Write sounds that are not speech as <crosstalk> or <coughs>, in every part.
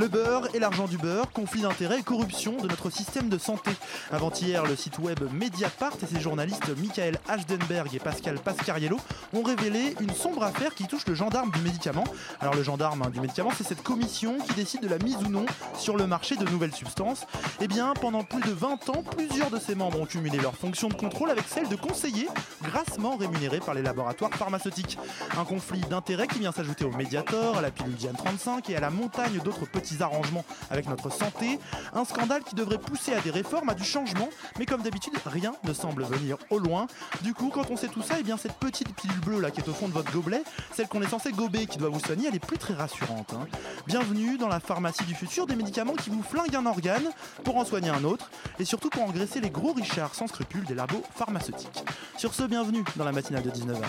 Le beurre et l'argent du beurre, conflit d'intérêts et corruption de notre système de santé. Avant-hier, le site web Mediapart et ses journalistes Michael Ashdenberg et Pascal Pascariello ont révélé une sombre affaire qui touche le gendarme du médicament. Alors le gendarme du médicament, c'est cette commission qui décide de la mise ou non sur le marché de nouvelles substances. Eh bien, pendant plus de 20 ans, plusieurs de ses membres ont cumulé leur fonction de contrôle avec celle de conseiller, grassement rémunérés par les laboratoires pharmaceutiques. Un conflit d'intérêts qui vient s'ajouter au Mediator, à la pilule Diane 35 et à la montagne d'autres petits arrangements avec notre santé. Un scandale qui devrait pousser à des réformes, à du changement, mais comme d'habitude, rien ne semble venir au loin. Du coup, quand on sait tout ça, eh bien cette petite pilule bleue là qui est au fond de votre gobelet, celle qu'on est censé gober qui doit vous soigner, elle est plus très rassurante. hein. Bienvenue dans la pharmacie du futur, des médicaments qui vous flinguent un organe pour en soigner un autre, et surtout pour engraisser les gros richards sans scrupules des labos pharmaceutiques. Sur ce, bienvenue dans la matinale de 19h.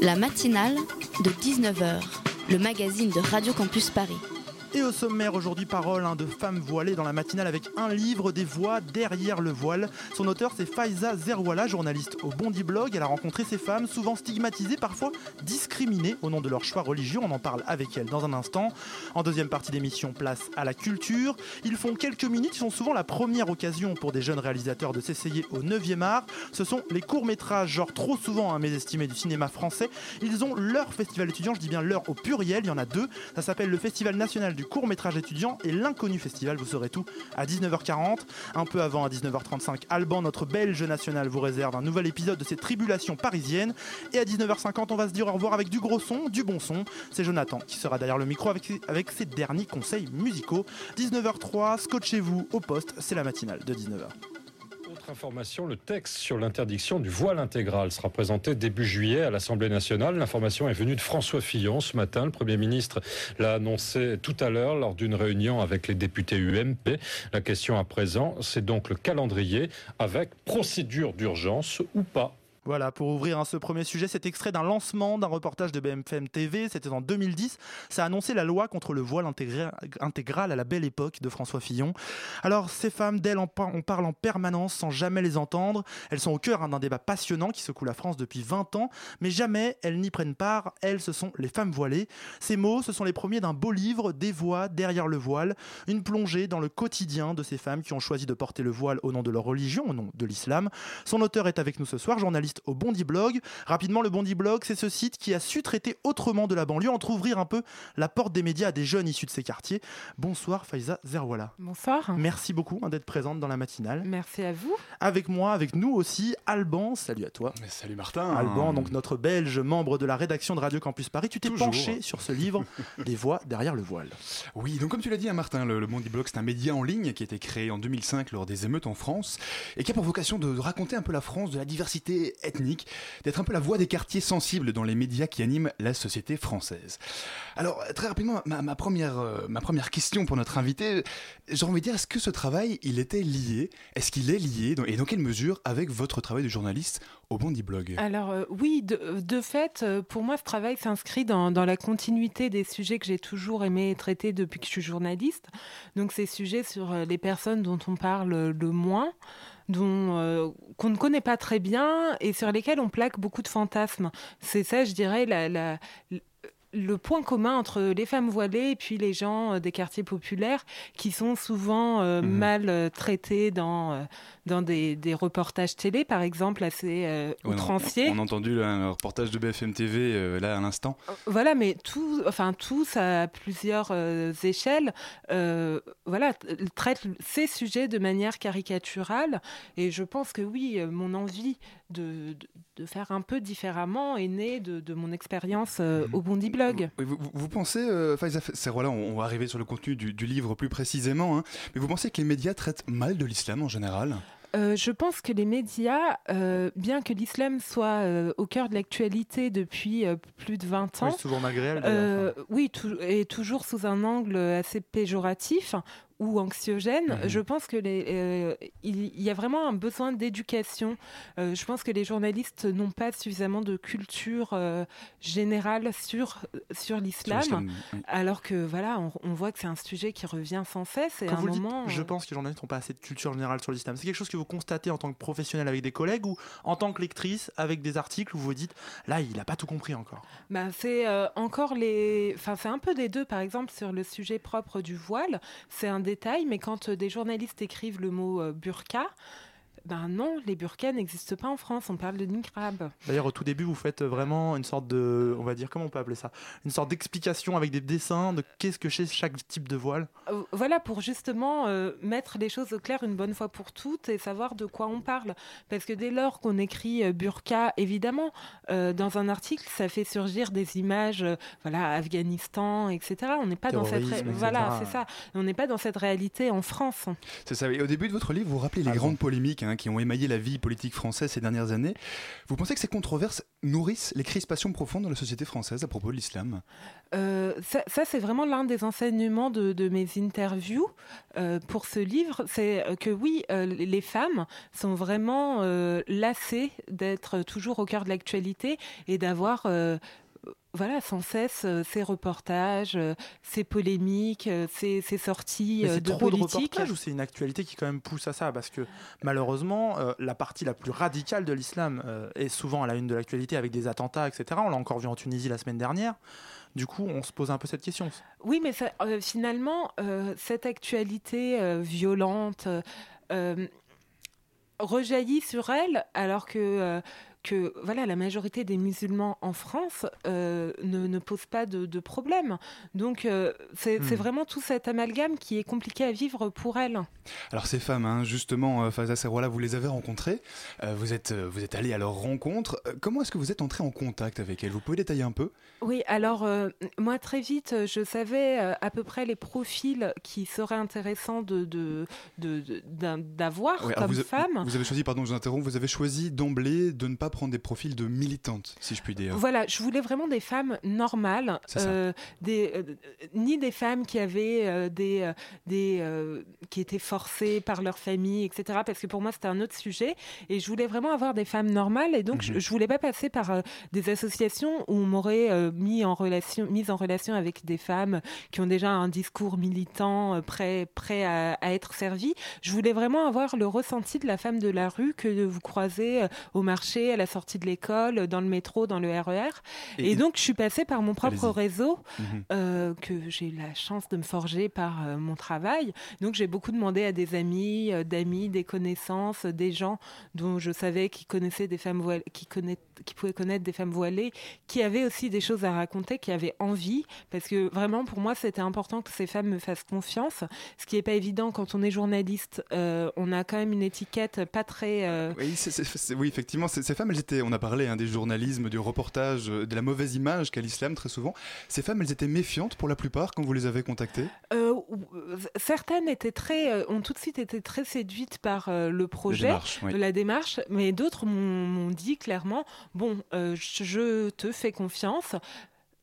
La matinale de 19h, le magazine de Radio Campus Paris. Et au sommaire aujourd'hui, parole hein, de femmes voilées dans la matinale avec un livre des voix derrière le voile. Son auteur c'est Faiza Zerwala, journaliste au Bondi Blog. Elle a rencontré ces femmes souvent stigmatisées, parfois discriminées au nom de leur choix religieux. On en parle avec elle dans un instant. En deuxième partie d'émission, place à la culture. Ils font quelques minutes, ils sont souvent la première occasion pour des jeunes réalisateurs de s'essayer au 9e art. Ce sont les courts-métrages, genre trop souvent à mésestimés du cinéma français. Ils ont leur festival étudiant, je dis bien leur au pluriel, il y en a deux. Ça s'appelle le Festival national du court métrage étudiant et l'inconnu festival, vous saurez tout, à 19h40. Un peu avant, à 19h35, Alban, notre belge national, vous réserve un nouvel épisode de ses tribulations parisiennes. Et à 19h50, on va se dire au revoir avec du gros son, du bon son. C'est Jonathan qui sera derrière le micro avec, avec ses derniers conseils musicaux. 19h03, scotchez-vous au poste, c'est la matinale de 19h. Le texte sur l'interdiction du voile intégral sera présenté début juillet à l'Assemblée nationale. L'information est venue de François Fillon ce matin. Le Premier ministre l'a annoncé tout à l'heure lors d'une réunion avec les députés UMP. La question à présent, c'est donc le calendrier avec procédure d'urgence ou pas. Voilà, pour ouvrir ce premier sujet, c'est extrait d'un lancement d'un reportage de BFM TV, c'était en 2010. Ça a annoncé la loi contre le voile intégral à la belle époque de François Fillon. Alors, ces femmes, d'elles, on parle en permanence sans jamais les entendre. Elles sont au cœur hein, d'un débat passionnant qui secoue la France depuis 20 ans, mais jamais elles n'y prennent part. Elles, ce sont les femmes voilées. Ces mots, ce sont les premiers d'un beau livre, Des voix derrière le voile, une plongée dans le quotidien de ces femmes qui ont choisi de porter le voile au nom de leur religion, au nom de l'islam. Son auteur est avec nous ce soir, journaliste au Bondi Blog. Rapidement, le Bondi Blog, c'est ce site qui a su traiter autrement de la banlieue, entre ouvrir un peu la porte des médias à des jeunes issus de ces quartiers. Bonsoir Faiza Zerwala. Bonsoir. Merci beaucoup hein, d'être présente dans la matinale. Merci à vous. Avec moi, avec nous aussi, Alban. Salut à toi. Mais salut Martin. Alban, donc notre belge membre de la rédaction de Radio Campus Paris, tu t'es penché sur ce livre <laughs> des voix derrière le voile. Oui, donc comme tu l'as dit, hein, Martin, le, le Bondi Blog, c'est un média en ligne qui a été créé en 2005 lors des émeutes en France et qui a pour vocation de, de raconter un peu la France, de la diversité d'être un peu la voix des quartiers sensibles dans les médias qui animent la société française. Alors, euh, très rapidement, ma, première, euh, ma première question pour notre invité, j'ai envie de dire, est-ce que ce travail, il était lié, est-ce qu'il est lié, et dans quelle mesure, avec votre travail de journaliste au Bondi Blog? Alors euh, oui, de, de fait, euh, pour moi, ce travail s'inscrit dans, la continuité des sujets que j'ai toujours aimé traiter depuis que je suis journaliste. Donc ces sujets sur euh, les personnes dont on parle le moins, dont euh, qu'on ne connaît pas très bien et sur lesquels on plaque beaucoup de fantasmes. C'est ça, je dirais, la, la- le point commun entre les femmes voilées et puis les gens euh, des quartiers populaires qui sont souvent euh, Mhm. mal traités dans, dans des, des reportages télé, par exemple, assez euh, outranciers. On, a entendu là, un reportage de BFM TV euh, là à l'instant. Voilà, mais tout, enfin tous à plusieurs euh, échelles, euh, voilà, traitent ces sujets de manière caricaturale. Et je pense que oui, euh, mon envie de, de, de faire un peu différemment est née de, de mon expérience euh, au Bondi Blog. Vous, vous- vous pensez, euh, Faiza Serrola, on, on va arriver sur le contenu du, du livre plus précisément, hein, mais vous pensez que les médias traitent mal de l'islam en général? Euh, je pense que les médias, euh, bien que l'islam soit euh, au cœur de l'actualité depuis plus de 20 ans, Oui, malgré elle. et toujours sous un angle assez péjoratif ou anxiogène, Mhm. je pense que les, euh, il y a vraiment un besoin d'éducation. Euh, je pense que les journalistes n'ont pas suffisamment de culture euh, générale sur sur l'islam. oui. Alors que voilà, on, on voit que c'est un sujet qui revient sans cesse. Et Quand à un vous le dites, moment, je pense que les journalistes n'ont pas assez de culture générale sur l'islam. C'est quelque chose que vous constatez en tant que professionnel avec des collègues ou en tant que lectrice avec des articles où vous vous dites là, il n'a pas tout compris encore? Bah, c'est euh, encore les. Enfin, c'est un peu des deux. Par exemple, sur le sujet propre du voile, c'est un détail, mais quand euh, des journalistes écrivent le mot euh, burqa, ben non, les burqas n'existent pas en France. On parle de niqab. D'ailleurs, au tout début, vous faites vraiment une sorte de, on va dire, comment on peut appeler ça? Une sorte d'explication avec des dessins de qu'est-ce que c'est chaque type de voile? Euh, Voilà pour justement euh, mettre les choses au clair une bonne fois pour toutes et savoir de quoi on parle. Parce que dès lors qu'on écrit euh, burqa, évidemment, euh, dans un article, ça fait surgir des images, euh, voilà, Afghanistan, etc. On n'est pas dans cette, ré- voilà, c'est ça. On n'est pas dans cette réalité en France. C'est ça. Et au début de votre livre, vous rappelez les Ah bon. grandes polémiques hein, qui ont émaillé la vie politique française ces dernières années. Vous pensez que ces controverses nourrissent les crispations profondes dans la société française à propos de l'islam? Euh, ça, c'est vraiment l'un des enseignements de, mes interviews euh, pour ce livre. C'est que oui, euh, les femmes sont vraiment lassées d'être toujours au cœur de l'actualité et d'avoir voilà, sans cesse euh, ces reportages, euh, ces polémiques, euh, ces, ces sorties Mais c'est de trop de politique. reportages ou c'est une actualité qui quand même pousse à ça? Parce que malheureusement, euh, la partie la plus radicale de l'islam euh, est souvent à la une de l'actualité avec des attentats, etc. On l'a encore vu en Tunisie la semaine dernière. Du coup, on se pose un peu cette question. Oui, mais ça, euh, finalement, euh, cette actualité euh, violente rejaillit sur elle, alors que, que voilà, la majorité des musulmans en France euh, ne, ne posent pas de, de problème. Donc, euh, c'est Hmm. vraiment tout cet amalgame qui est compliqué à vivre pour elle. Alors ces femmes, hein, justement, euh, Faza Serwala, vous les avez rencontrées, euh, vous êtes, vous êtes allé à leur rencontre. Comment est-ce que vous êtes entré en contact avec elles? Vous pouvez détailler un peu? Oui, alors moi très vite, je savais à peu près les profils qui seraient intéressants de de- de- d'avoir alors comme vous, femme. vous avez choisi, pardon, je vous interromps, vous avez choisi d'emblée de ne pas prendre des profils de militantes, si je puis dire. Voilà, je voulais vraiment des femmes normales, euh, des, euh, ni des femmes qui avaient euh, des, des qui étaient forcées par leur famille, etc. Parce que pour moi c'était un autre sujet, et je voulais vraiment avoir des femmes normales, et donc Mhm. je, je voulais pas passer par des associations où on m'aurait mis en relation, mise en relation avec des femmes qui ont déjà un discours militant prêt, prêt à, à être servi. Je voulais vraiment avoir le ressenti de la femme de la rue que vous croisez au marché, à la sortie de l'école, dans le métro, dans le RER. Et, donc, je suis passée par mon propre réseau Mhm. euh, que j'ai eu la chance de me forger par euh, mon travail. Donc, j'ai beaucoup demandé à des amis, euh, d'amis, des connaissances, des gens dont je savais qui connaissaient des femmes voilées, qui, connaît- qui pouvaient connaître des femmes voilées, qui avaient aussi des choses à raconter, qui avaient envie. Parce que vraiment, pour moi, c'était important que ces femmes me fassent confiance. Ce qui n'est pas évident quand on est journaliste. On a quand même une étiquette pas très. Oui, c'est- c'est- oui, effectivement, ces femmes, elles étaient, on a parlé hein, des journalismes, du reportage, euh, de la mauvaise image qu'a l'islam très souvent. Ces femmes, elles étaient méfiantes pour la plupart quand vous les avez contactées? Euh, euh, certaines étaient très, ont tout de suite été très séduites par le projet, oui. la démarche, mais d'autres m'ont dit clairement bon, je te fais confiance.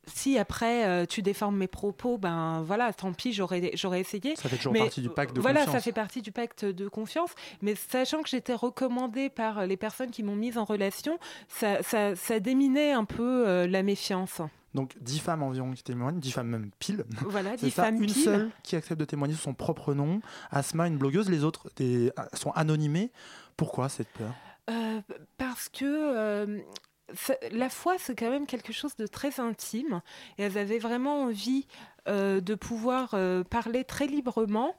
Si après euh, tu déformes mes propos, ben voilà, tant pis, j'aurais j'aurais essayé. Ça fait toujours Mais, partie du pacte de voilà, confiance. ça fait partie du pacte de confiance. Mais sachant que j'étais recommandée par les personnes qui m'ont mise en relation, ça, ça, ça déminait un peu euh, la méfiance. Donc 10 femmes environ qui témoignent, 10 femmes même pile. Voilà, <laughs> C'est dix ça, femmes une pile. seule qui accepte de témoigner sous son propre nom. Asma, une blogueuse, les autres des- sont anonymées. Pourquoi cette peur? Euh, parce que la foi, c'est quand même quelque chose de très intime. Et elles avaient vraiment envie euh, de pouvoir euh, parler très librement.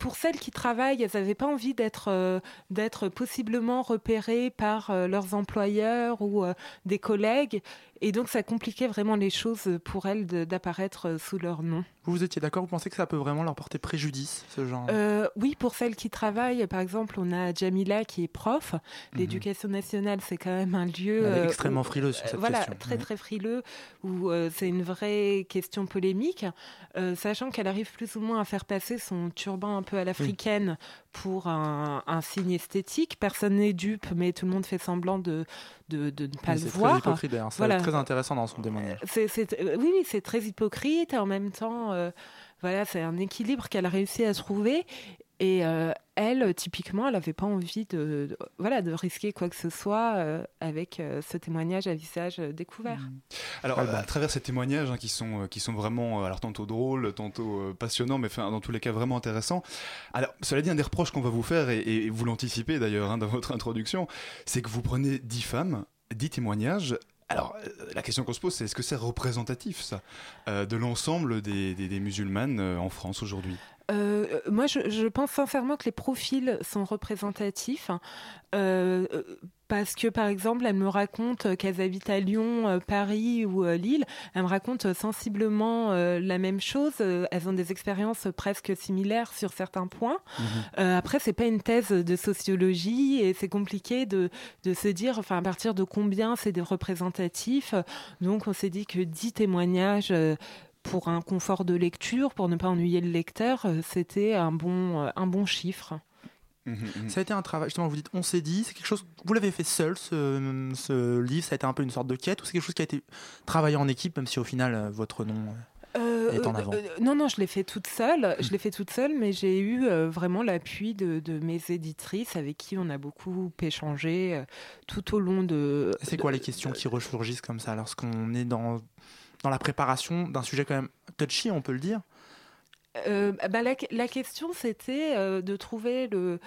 Pour celles qui travaillent, elles n'avaient pas envie d'être euh, d'être possiblement repérées par leurs employeurs ou des collègues. Et donc, ça compliquait vraiment les choses pour elles d'apparaître euh, sous leur nom. Vous, vous étiez d'accord? Vous pensez que ça peut vraiment leur porter préjudice, ce genre? Euh, oui, pour celles qui travaillent, par exemple, on a Jamila qui est prof. Mhm. L'éducation nationale, c'est quand même un lieu Elle est euh, extrêmement où- frileuse sur euh, cette voilà, question. très Ouais. très frileux, où euh, c'est une vraie question polémique, euh, sachant qu'elle arrive plus ou moins à faire passer son turban un peu à l'africaine pour un, un signe esthétique. Personne n'est dupe, mais tout le monde fait semblant de, de, de ne pas Oui, le c'est voir. très hypocrite d'ailleurs. C'est Voilà. très intéressant dans son témoignage. C'est- c'est- euh, oui, oui, c'est très hypocrite et en même temps, euh, voilà, c'est un équilibre qu'elle a réussi à trouver. Et euh, elle, typiquement, elle n'avait pas envie de, de- voilà, de risquer quoi que ce soit euh, avec euh, ce témoignage à visage découvert. Alors, Ouais, bah. à travers ces témoignages hein, qui, sont, qui sont vraiment, alors tantôt drôles, tantôt euh, passionnants, mais dans tous les cas vraiment intéressants. Alors, cela dit, un des reproches qu'on va vous faire, et, et vous l'anticipez d'ailleurs hein, dans votre introduction, c'est que vous prenez dix femmes, dix témoignages. Alors, la question qu'on se pose, c'est est-ce que c'est représentatif, ça, euh, de l'ensemble des, des- des musulmanes euh, en France aujourd'hui? Euh, moi, je, je pense sincèrement que les profils sont représentatifs. hein. Euh, euh, parce que, par exemple, elle me raconte qu'elles habitent à Lyon, euh, Paris ou euh, Lille. Elle me raconte sensiblement euh, la même chose. Euh, Elles ont des expériences presque similaires sur certains points. Euh, après, c'est pas une thèse de sociologie et c'est compliqué de, de se dire, enfin, à partir de combien c'est des représentatifs. Donc, on s'est dit que 10 témoignages euh, pour un confort de lecture, pour ne pas ennuyer le lecteur, euh, c'était un bon, euh, un bon chiffre. Mhm, Ça a été un travail, justement, vous dites, on s'est dit, c'est quelque chose, vous l'avez fait seul, ce, ce livre, ça a été un peu une sorte de quête, ou c'est quelque chose qui a été travaillé en équipe, même si au final, euh, votre nom. euh, Euh, est en avant. euh, non, non, je l'ai fait toute seule. Je l'ai fait toute seule, mais j'ai eu euh, vraiment l'appui de, de mes éditrices avec qui on a beaucoup échangé euh, tout au long de. C'est quoi les questions qui ressurgissent comme ça lorsqu'on est dans, dans la préparation d'un sujet quand même touchy, on peut le dire Euh, bah, la, la question, c'était euh, de trouver le,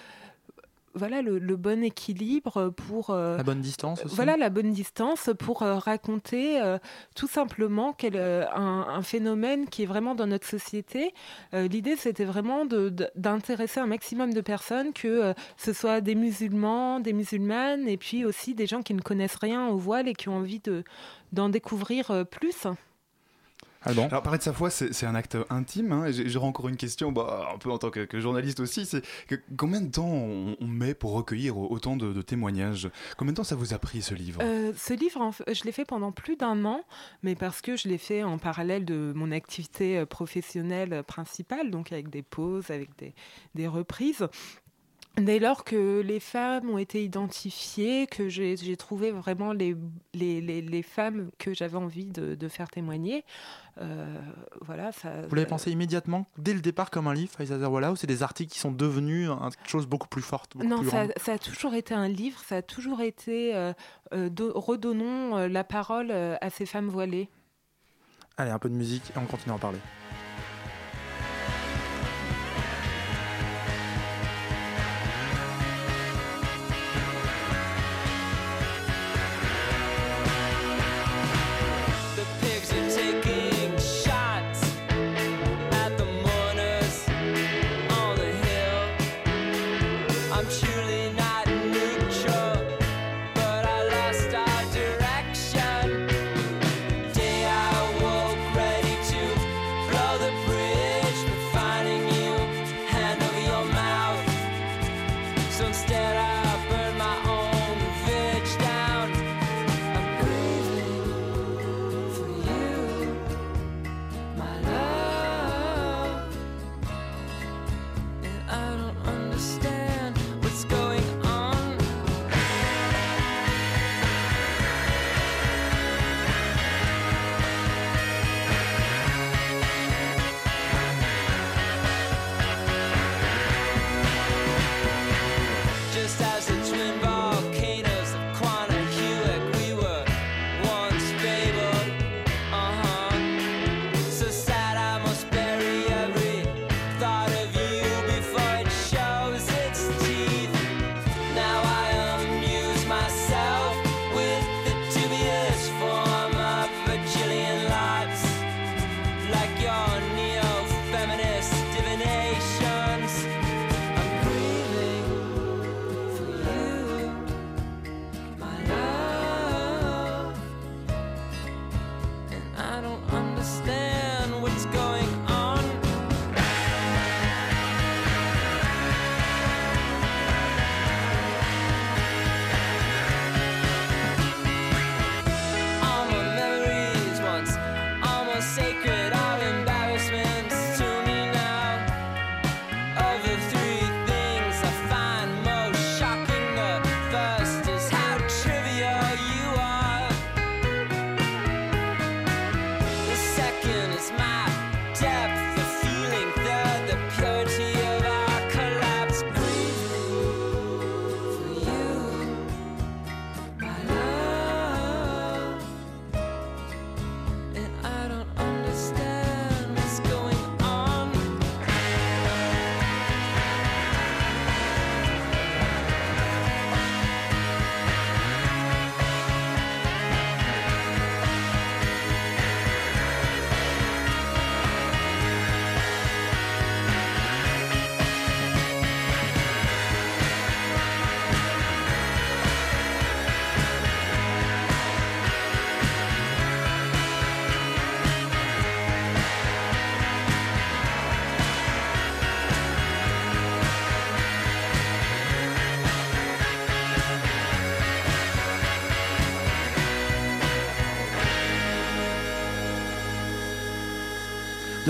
voilà, le, le bon équilibre pour. euh, La bonne distance aussi Voilà la bonne distance pour euh, raconter euh, tout simplement quel, un, un phénomène qui est vraiment dans notre société. L'idée, c'était vraiment d'intéresser un maximum de personnes, que ce soit des musulmans, des musulmanes, et puis aussi des gens qui ne connaissent rien au voile et qui ont envie de- d'en découvrir plus. Alban Alors, parler de sa foi, c'est un acte intime. hein, J'aurais encore une question, bah, un peu en tant que, que journaliste aussi. C'est que combien de temps on, on met pour recueillir autant de, de témoignages? Combien de temps ça vous a pris ce livre? Euh, ce livre, je l'ai fait pendant plus d'un an, mais parce que je l'ai fait en parallèle de mon activité euh, professionnelle principale, donc avec des pauses, avec des, des reprises. Dès lors que les femmes ont été identifiées, que j'ai trouvé vraiment les, les, les, les femmes que j'avais envie de, de faire témoigner, euh, voilà, ça. Vous l'avez pensé immédiatement, dès le départ, comme un livre, Faiza Zawala, ou c'est des articles qui sont devenus quelque chose beaucoup plus forte beaucoup Non, plus ça, ça a toujours été un livre, ça a toujours été euh, euh, do- redonnons la parole à ces femmes voilées. Allez, un peu de musique et on continue à en parler.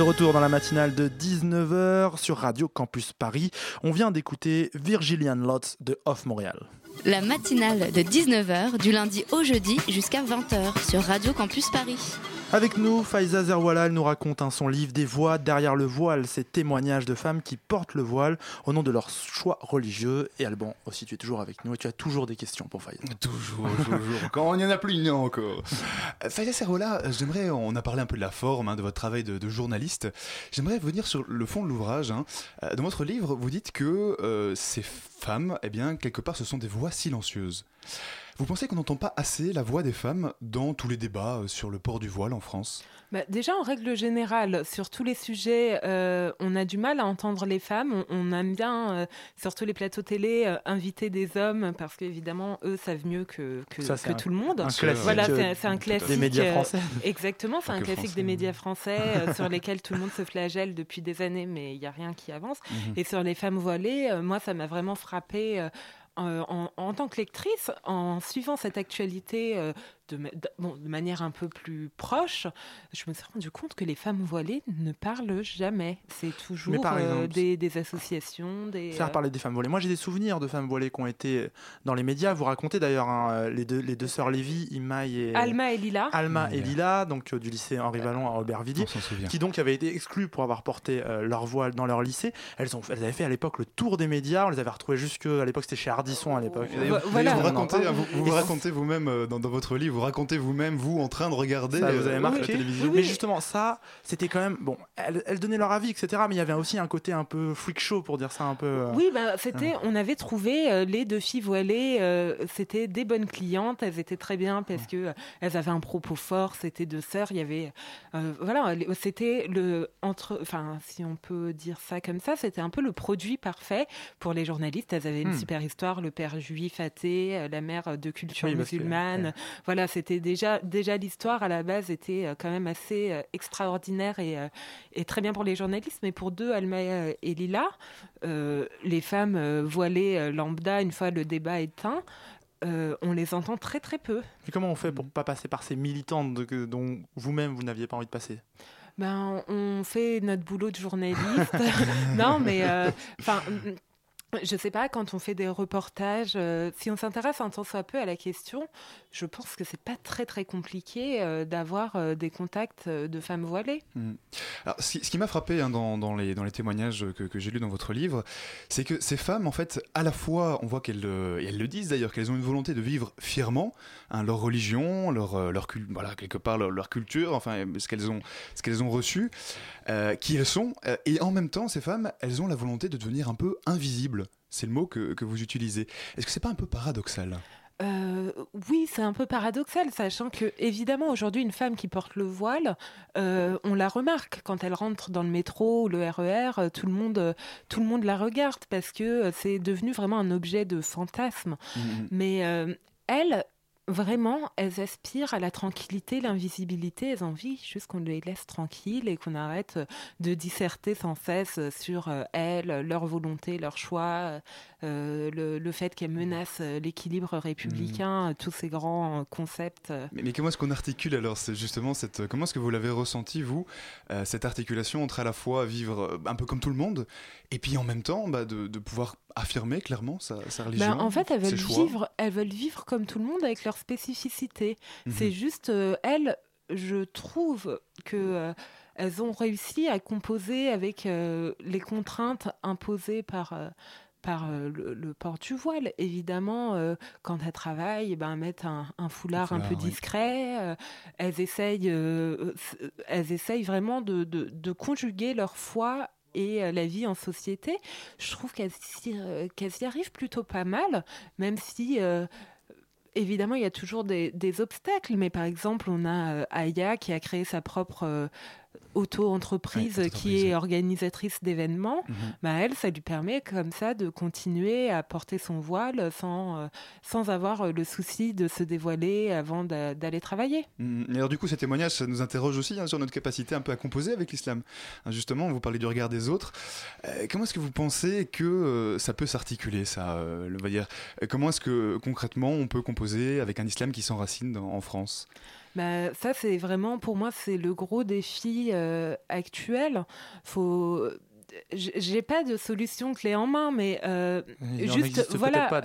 Retour dans la matinale de 19h sur Radio Campus Paris, on vient d'écouter Virgilian Lots de Off Montréal. La matinale de 19h du lundi au jeudi jusqu'à 20h sur Radio Campus Paris. Avec nous, Faiza Zerwala, elle nous raconte hein, son livre Des voix derrière le voile, ces témoignages de femmes qui portent le voile au nom de leur choix religieux. Et Alban, aussi, tu es toujours avec nous et tu as toujours des questions pour Faiza. Toujours, toujours. <laughs> Quand il n'y en a plus, il y en a encore. Euh, Faiza Servola, euh, j'aimerais, on a parlé un peu de la forme, hein, de votre travail de, de journaliste. J'aimerais venir sur le fond de l'ouvrage. hein. Euh, Dans votre livre, vous dites que euh, ces femmes, eh bien, quelque part, ce sont des voix silencieuses. Vous pensez qu'on n'entend pas assez la voix des femmes dans tous les débats euh, sur le port du voile en France? Bah, déjà, en règle générale, sur tous les sujets, euh, on a du mal à entendre les femmes. On, on aime bien, euh, sur tous les plateaux télé, euh, inviter des hommes parce qu'évidemment, eux savent mieux que, que, Ça, c'est que un- tout le monde. un voilà, c'est un classique. des médias français. <laughs> Exactement, c'est un que classique français. des médias français euh, <laughs> sur lesquels tout le monde se flagelle depuis des années, mais il n'y a rien qui avance. Mhm. Et sur les femmes voilées, euh, moi, ça m'a vraiment frappé. Euh, euh, en, en tant que lectrice, en suivant cette actualité euh, de, bon, manière un peu plus proche, je me suis rendu compte que les femmes voilées ne parlent jamais. C'est toujours par euh, des, des associations, des... Faire euh, parler des femmes voilées. Moi, j'ai des souvenirs de femmes voilées qui ont été dans les médias. Vous racontez d'ailleurs hein, les, deux, les deux sœurs Lévy, Imaï et Alma et Lila. Alma et Lila. Donc euh, du lycée Henri Vallon à Aubervilliers. On s'en souvient. qui donc avaient été exclues pour avoir porté euh, leur voile dans leur lycée. Elles, ont, elles avaient fait à l'époque le tour des médias, on les avait retrouvées jusque à l'époque c'était chez Ardisson à l'époque. Voilà. Vous racontez, vous, racontez vous-même euh, dans, dans votre livre, vous racontez vous-même vous en train de regarder Ça vous euh, avait marqué la télévision. Oui, Mais justement ça, c'était quand même bon. Elles, elles donnaient leur avis, etc. Mais il y avait aussi un côté un peu freak show pour dire ça un peu. euh, Oui, bah, c'était, on avait trouvé euh, les deux filles voilées, euh, c'était des bonnes clientes, elles étaient très bien parce que euh, elles avaient un propos fort, c'était deux sœurs, il y avait, euh, voilà, c'était le entre, enfin, si on peut dire ça comme ça, c'était un peu le produit parfait pour les journalistes. Elles avaient une Hmm. super histoire, le père juif athée, euh, la mère de culture Oui, parce que- musulmane. ouais. Voilà, c'était déjà, déjà l'histoire à la base était euh, quand même assez euh, extraordinaire et, euh, et très bien pour les journalistes, mais pour deux, Alma et Lila, euh, les femmes voilées lambda, une fois le débat éteint, euh, on les entend très très peu. Mais comment on fait pour pas passer par ces militantes de- dont vous-même vous n'aviez pas envie de passer? Ben, on fait notre boulot de journaliste. <laughs> non, mais euh, enfin. Je sais pas, quand on fait des reportages, euh, si on s'intéresse un tant soit peu à la question, je pense que c'est pas très très compliqué euh, d'avoir euh, des contacts de femmes voilées. Mm. Alors, ce qui, m'a frappé hein, dans, les, témoignages que, j'ai lus dans votre livre, c'est que ces femmes, en fait, à la fois, on voit qu'elles le disent d'ailleurs, qu'elles ont une volonté de vivre fièrement hein, leur religion, leur, leur quelque part leur, culture, enfin, ce qu'elles ont, reçu, qui elles sont, et en même temps, ces femmes, elles ont la volonté de devenir un peu invisibles. C'est le mot que, que vous utilisez. Est-ce que c'est pas un peu paradoxal? Euh, oui, c'est un peu paradoxal, sachant que évidemment aujourd'hui une femme qui porte le voile, euh, on la remarque quand elle rentre dans le métro ou le RER, euh, tout le monde, tout le monde la regarde parce que c'est devenu vraiment un objet de fantasme. Mais euh, elles, vraiment, elles aspirent à la tranquillité, l'invisibilité. Elles ont envie juste qu'on les laisse tranquilles et qu'on arrête euh, de disserter sans cesse sur euh, elles, leur volonté, leur choix, euh, le, le fait qu'elles menacent euh, l'équilibre républicain, euh, tous ces grands euh, concepts. euh. Mais, mais comment est-ce qu'on articule alors C'est justement cette. Comment est-ce que vous l'avez ressenti vous euh, cette articulation entre à la fois vivre euh, un peu comme tout le monde et puis en même temps bah, de, de pouvoir affirmer clairement sa, sa religion. Ben, en fait, elles veulent, vivre, elles veulent vivre comme tout le monde avec leur spécificité. Mhm. C'est juste, euh, elles, je trouve que euh, elles ont réussi à composer avec euh, les contraintes imposées par. euh, par euh, le, le port du voile. Évidemment, quand elles travaillent, ben, mettre un, un foulard un, peu oui. discret. elles, essayent, elles essayent vraiment de, de- de conjuguer leur foi et euh, la vie en société. Je trouve qu'elles s'y- euh, y arrivent plutôt pas mal, même si... euh, Évidemment, il y a toujours des, obstacles, mais par exemple, on a Aya qui a créé sa propre auto-entreprise Ouais, qui est organisatrice d'événements. Mhm. Bah, elle, ça lui permet comme ça de continuer à porter son voile sans, euh, sans avoir euh, le souci de se dévoiler avant d'a- d'aller travailler. Mm, Et alors du coup, ces témoignages, ça nous interroge aussi hein, sur notre capacité un peu à composer avec l'islam. Hein, justement, vous parlez du regard des autres. Euh, comment est-ce que vous pensez que euh, ça peut s'articuler, ça euh, le- va dire, Comment est-ce que concrètement on peut composer avec un islam qui s'enracine en France? Bah, ça, c'est vraiment, pour moi, c'est le gros défi euh, actuel. Faut. J'ai pas de solution clé en main, mais euh, Il juste voilà pas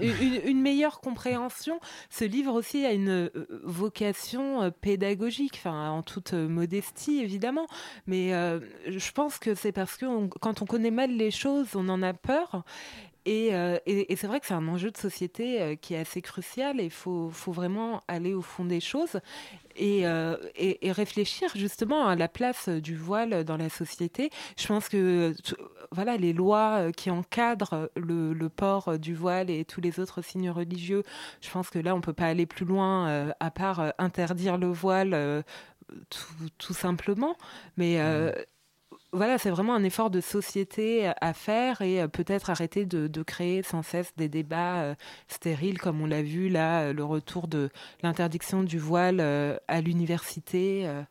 une, une meilleure compréhension. Ce livre aussi a une euh, vocation pédagogique, enfin en toute modestie évidemment, mais euh, je pense que c'est parce que on- quand on connaît mal les choses, on en a peur. Et, euh, et- c'est vrai que c'est un enjeu de société euh, qui est assez crucial il faut, vraiment aller au fond des choses et, euh, et- réfléchir justement à la place du voile dans la société. Je pense que voilà, les lois qui encadrent le, port du voile et tous les autres signes religieux, je pense que là, on peut pas aller plus loin à part interdire le voile tout, simplement. Mais euh, voilà, c'est vraiment un effort de société à faire et euh, peut-être arrêter de, créer sans cesse des débats euh, stériles comme on l'a vu là, euh, le retour de l'interdiction du voile euh, à l'université. euh,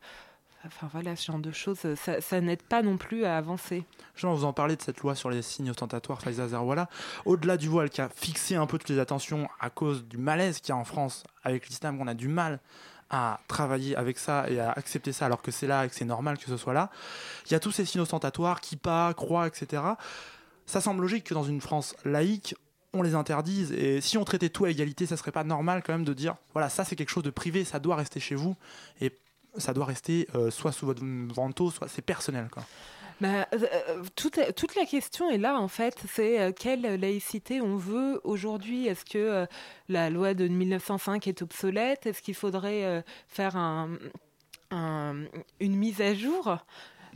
Enfin voilà, ce genre de choses, euh, ça, n'aide pas non plus à avancer. Jean, vous en parlez de cette loi sur les signes ostentatoires, Faiza Zerwala. Au-delà du voile qui a fixé un peu toutes les attentions à cause du malaise qu'il y a en France avec l'islam, qu'on a du mal à travailler avec ça et à accepter ça alors que c'est là et que c'est normal que ce soit là. Il y a tous ces signes ostentatoires, kippa, croix, etc. Ça semble logique que dans une France laïque, on les interdise. Et si on traitait tout à égalité, ça serait pas normal quand même de dire voilà, ça c'est quelque chose de privé, ça doit rester chez vous et ça doit rester euh, soit sous votre manteau, soit c'est personnel. Quoi. Bah, euh, euh, toute, la question est là en fait, c'est euh, quelle laïcité on veut aujourd'hui? Est-ce que la loi de 1905 est obsolète? Est-ce qu'il faudrait faire un, un- une mise à jour?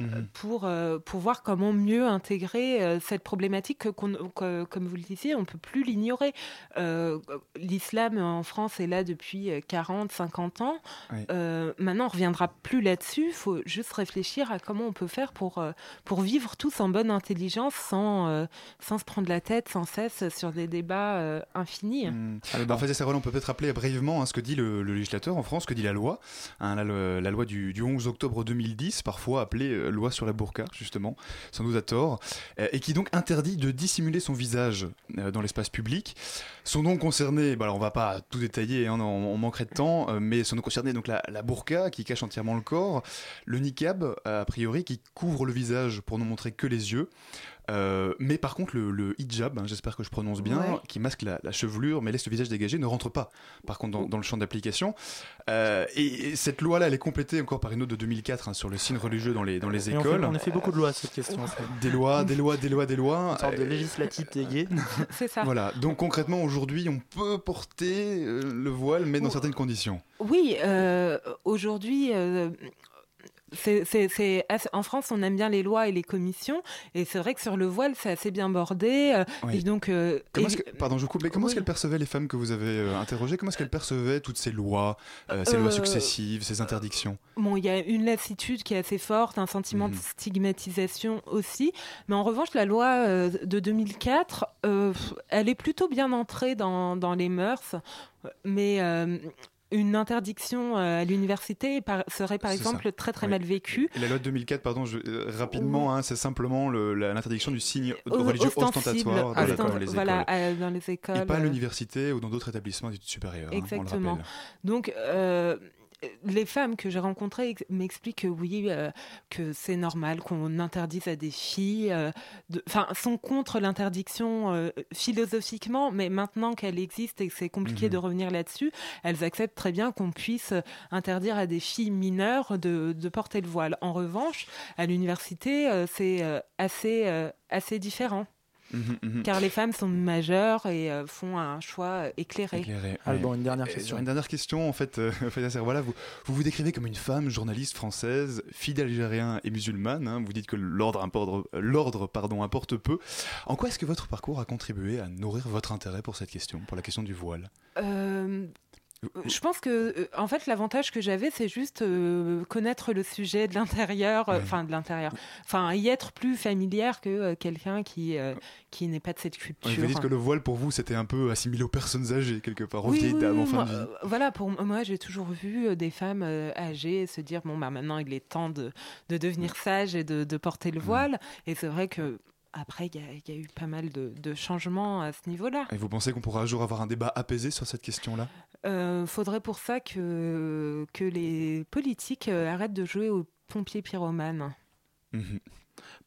Euh, pour, euh, pour voir comment mieux intégrer euh, cette problématique que, qu'on- que, comme vous le disiez, on ne peut plus l'ignorer. Euh, L'islam en France est là depuis euh, 40, 50 ans. Oui. Euh, maintenant, on ne reviendra plus là-dessus. Il faut juste réfléchir à comment on peut faire pour, pour vivre tous en bonne intelligence sans, sans se prendre la tête sans cesse sur des débats infinis. Hmm. Alors, Faiza Serrola, on peut peut-être rappeler brièvement hein, ce que dit le, le législateur en France, ce que dit la loi. Hein, la, loi du, du 11 octobre 2010, parfois appelée loi sur la burqa, justement, sans doute à tort, euh, et qui donc interdit de dissimuler son visage euh, dans l'espace public. Sont donc concernés, bah, alors on va pas tout détailler, hein, on, manquerait de temps, euh, mais sont donc concernés donc la, la burqa qui cache entièrement le corps, le niqab, a priori, qui couvre le visage pour ne montrer que les yeux. Euh, mais par contre, le, le hijab, hein, j'espère que je prononce bien, Ouais. qui masque la, la chevelure mais laisse le visage dégagé, ne rentre pas, par contre, dans, dans le champ d'application. Euh, et, et cette loi-là, elle est complétée encore par une autre de 2004 hein, sur le signe religieux dans les, dans les Et on, fait- écoles. on a fait beaucoup de lois à cette question. <laughs> Des lois, des lois, des lois, des lois. Une sorte de Euh, législativité gay. <laughs> C'est ça. Voilà, donc concrètement, aujourd'hui, on peut porter le voile, mais dans Oh. certaines conditions. Oui, euh, aujourd'hui, euh, c'est, c'est- c'est assez- en France, on aime bien les lois et les commissions, et c'est vrai que sur le voile, c'est assez bien bordé. euh, Oui. Et donc, euh, Comment et- est-ce que, pardon, je vous coupe, mais comment est-ce Oui. qu'elles percevaient les femmes que vous avez euh, interrogées? Comment est-ce qu'elles percevaient toutes ces lois, euh, ces lois successives, ces interdictions? Bon, il y a une lassitude qui est assez forte, un sentiment Mhm. de stigmatisation aussi. Mais en revanche, la loi de 2004, euh, elle est plutôt bien entrée dans, dans les mœurs. Mais euh, une interdiction euh, à l'université serait par exemple ça. très très Oui. mal vécue. La loi de 2004, pardon, je- euh, rapidement, hein, c'est simplement l'interdiction du signe religieux ostentatoire dans, ostent- dans les voilà, écoles. euh, dans les écoles. Et pas à euh, l'université ou dans d'autres établissements d'études supérieures. hein, on le Exactement. Donc, euh, les femmes que j'ai rencontrées ex- m'expliquent que oui, euh, que c'est normal qu'on interdise à des filles, euh, de- enfin, sont contre l'interdiction euh, philosophiquement, mais maintenant qu'elle existe et que c'est compliqué Mhm. de revenir là-dessus, elles acceptent très bien qu'on puisse interdire à des filles mineures de, de porter le voile. En revanche, à l'université, c'est assez, assez différent, Mhm, mhm. car les femmes sont majeures et euh, font un choix euh, éclairé. Éclairé, Alban, ouais. une dernière question. Sur une dernière question, en fait, euh, <laughs> Serwala, vous, vous vous décrivez comme une femme journaliste française, fille algérien et musulmane. hein. Vous dites que l'ordre importe, l'ordre, pardon, importe peu. En quoi est-ce que votre parcours a contribué à nourrir votre intérêt pour cette question, pour la question du voile? Euh, je pense que, euh, en fait, l'avantage que j'avais, c'est juste euh, connaître le sujet de l'intérieur, euh, enfin de l'intérieur, enfin y être plus familière que euh, quelqu'un qui qui n'est pas de cette culture. Vous dites que le voile, pour vous, c'était un peu assimilé aux personnes âgées, quelque part, aux Oui, vieilles oui, dames en oui, fin moi, de vie. voilà, pour moi, j'ai toujours vu des femmes âgées se dire bon, bah maintenant, il est temps de, de devenir sage et de, de porter le voile. Et c'est vrai que après, il y, a- il y a eu pas mal de, de changements à ce niveau-là. Et vous pensez qu'on pourra un jour avoir un débat apaisé sur cette question-là? Euh, faudrait pour ça que, que les politiques euh, arrêtent de jouer aux pompiers pyromanes. Mhm.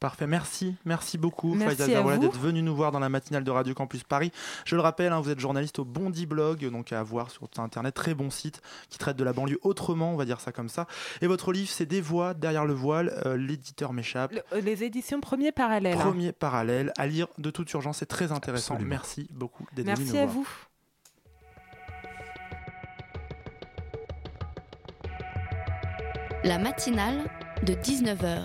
Parfait, merci, merci beaucoup Merci à Zaroula vous. d'être venu nous voir dans la matinale de Radio Campus Paris. Je le rappelle, hein, vous êtes journaliste au Bondi Blog, donc à voir sur internet, très bon site qui traite de la banlieue autrement, on va dire ça comme ça. Et votre livre, c'est Des voix derrière le voile, euh, l'éditeur m'échappe. Le- euh, les éditions Premier Parallèle. hein. Premier parallèle à lire de toute urgence, c'est très intéressant. Absolument. Merci beaucoup d'être venu Merci nous à voir. vous. La matinale de 19h,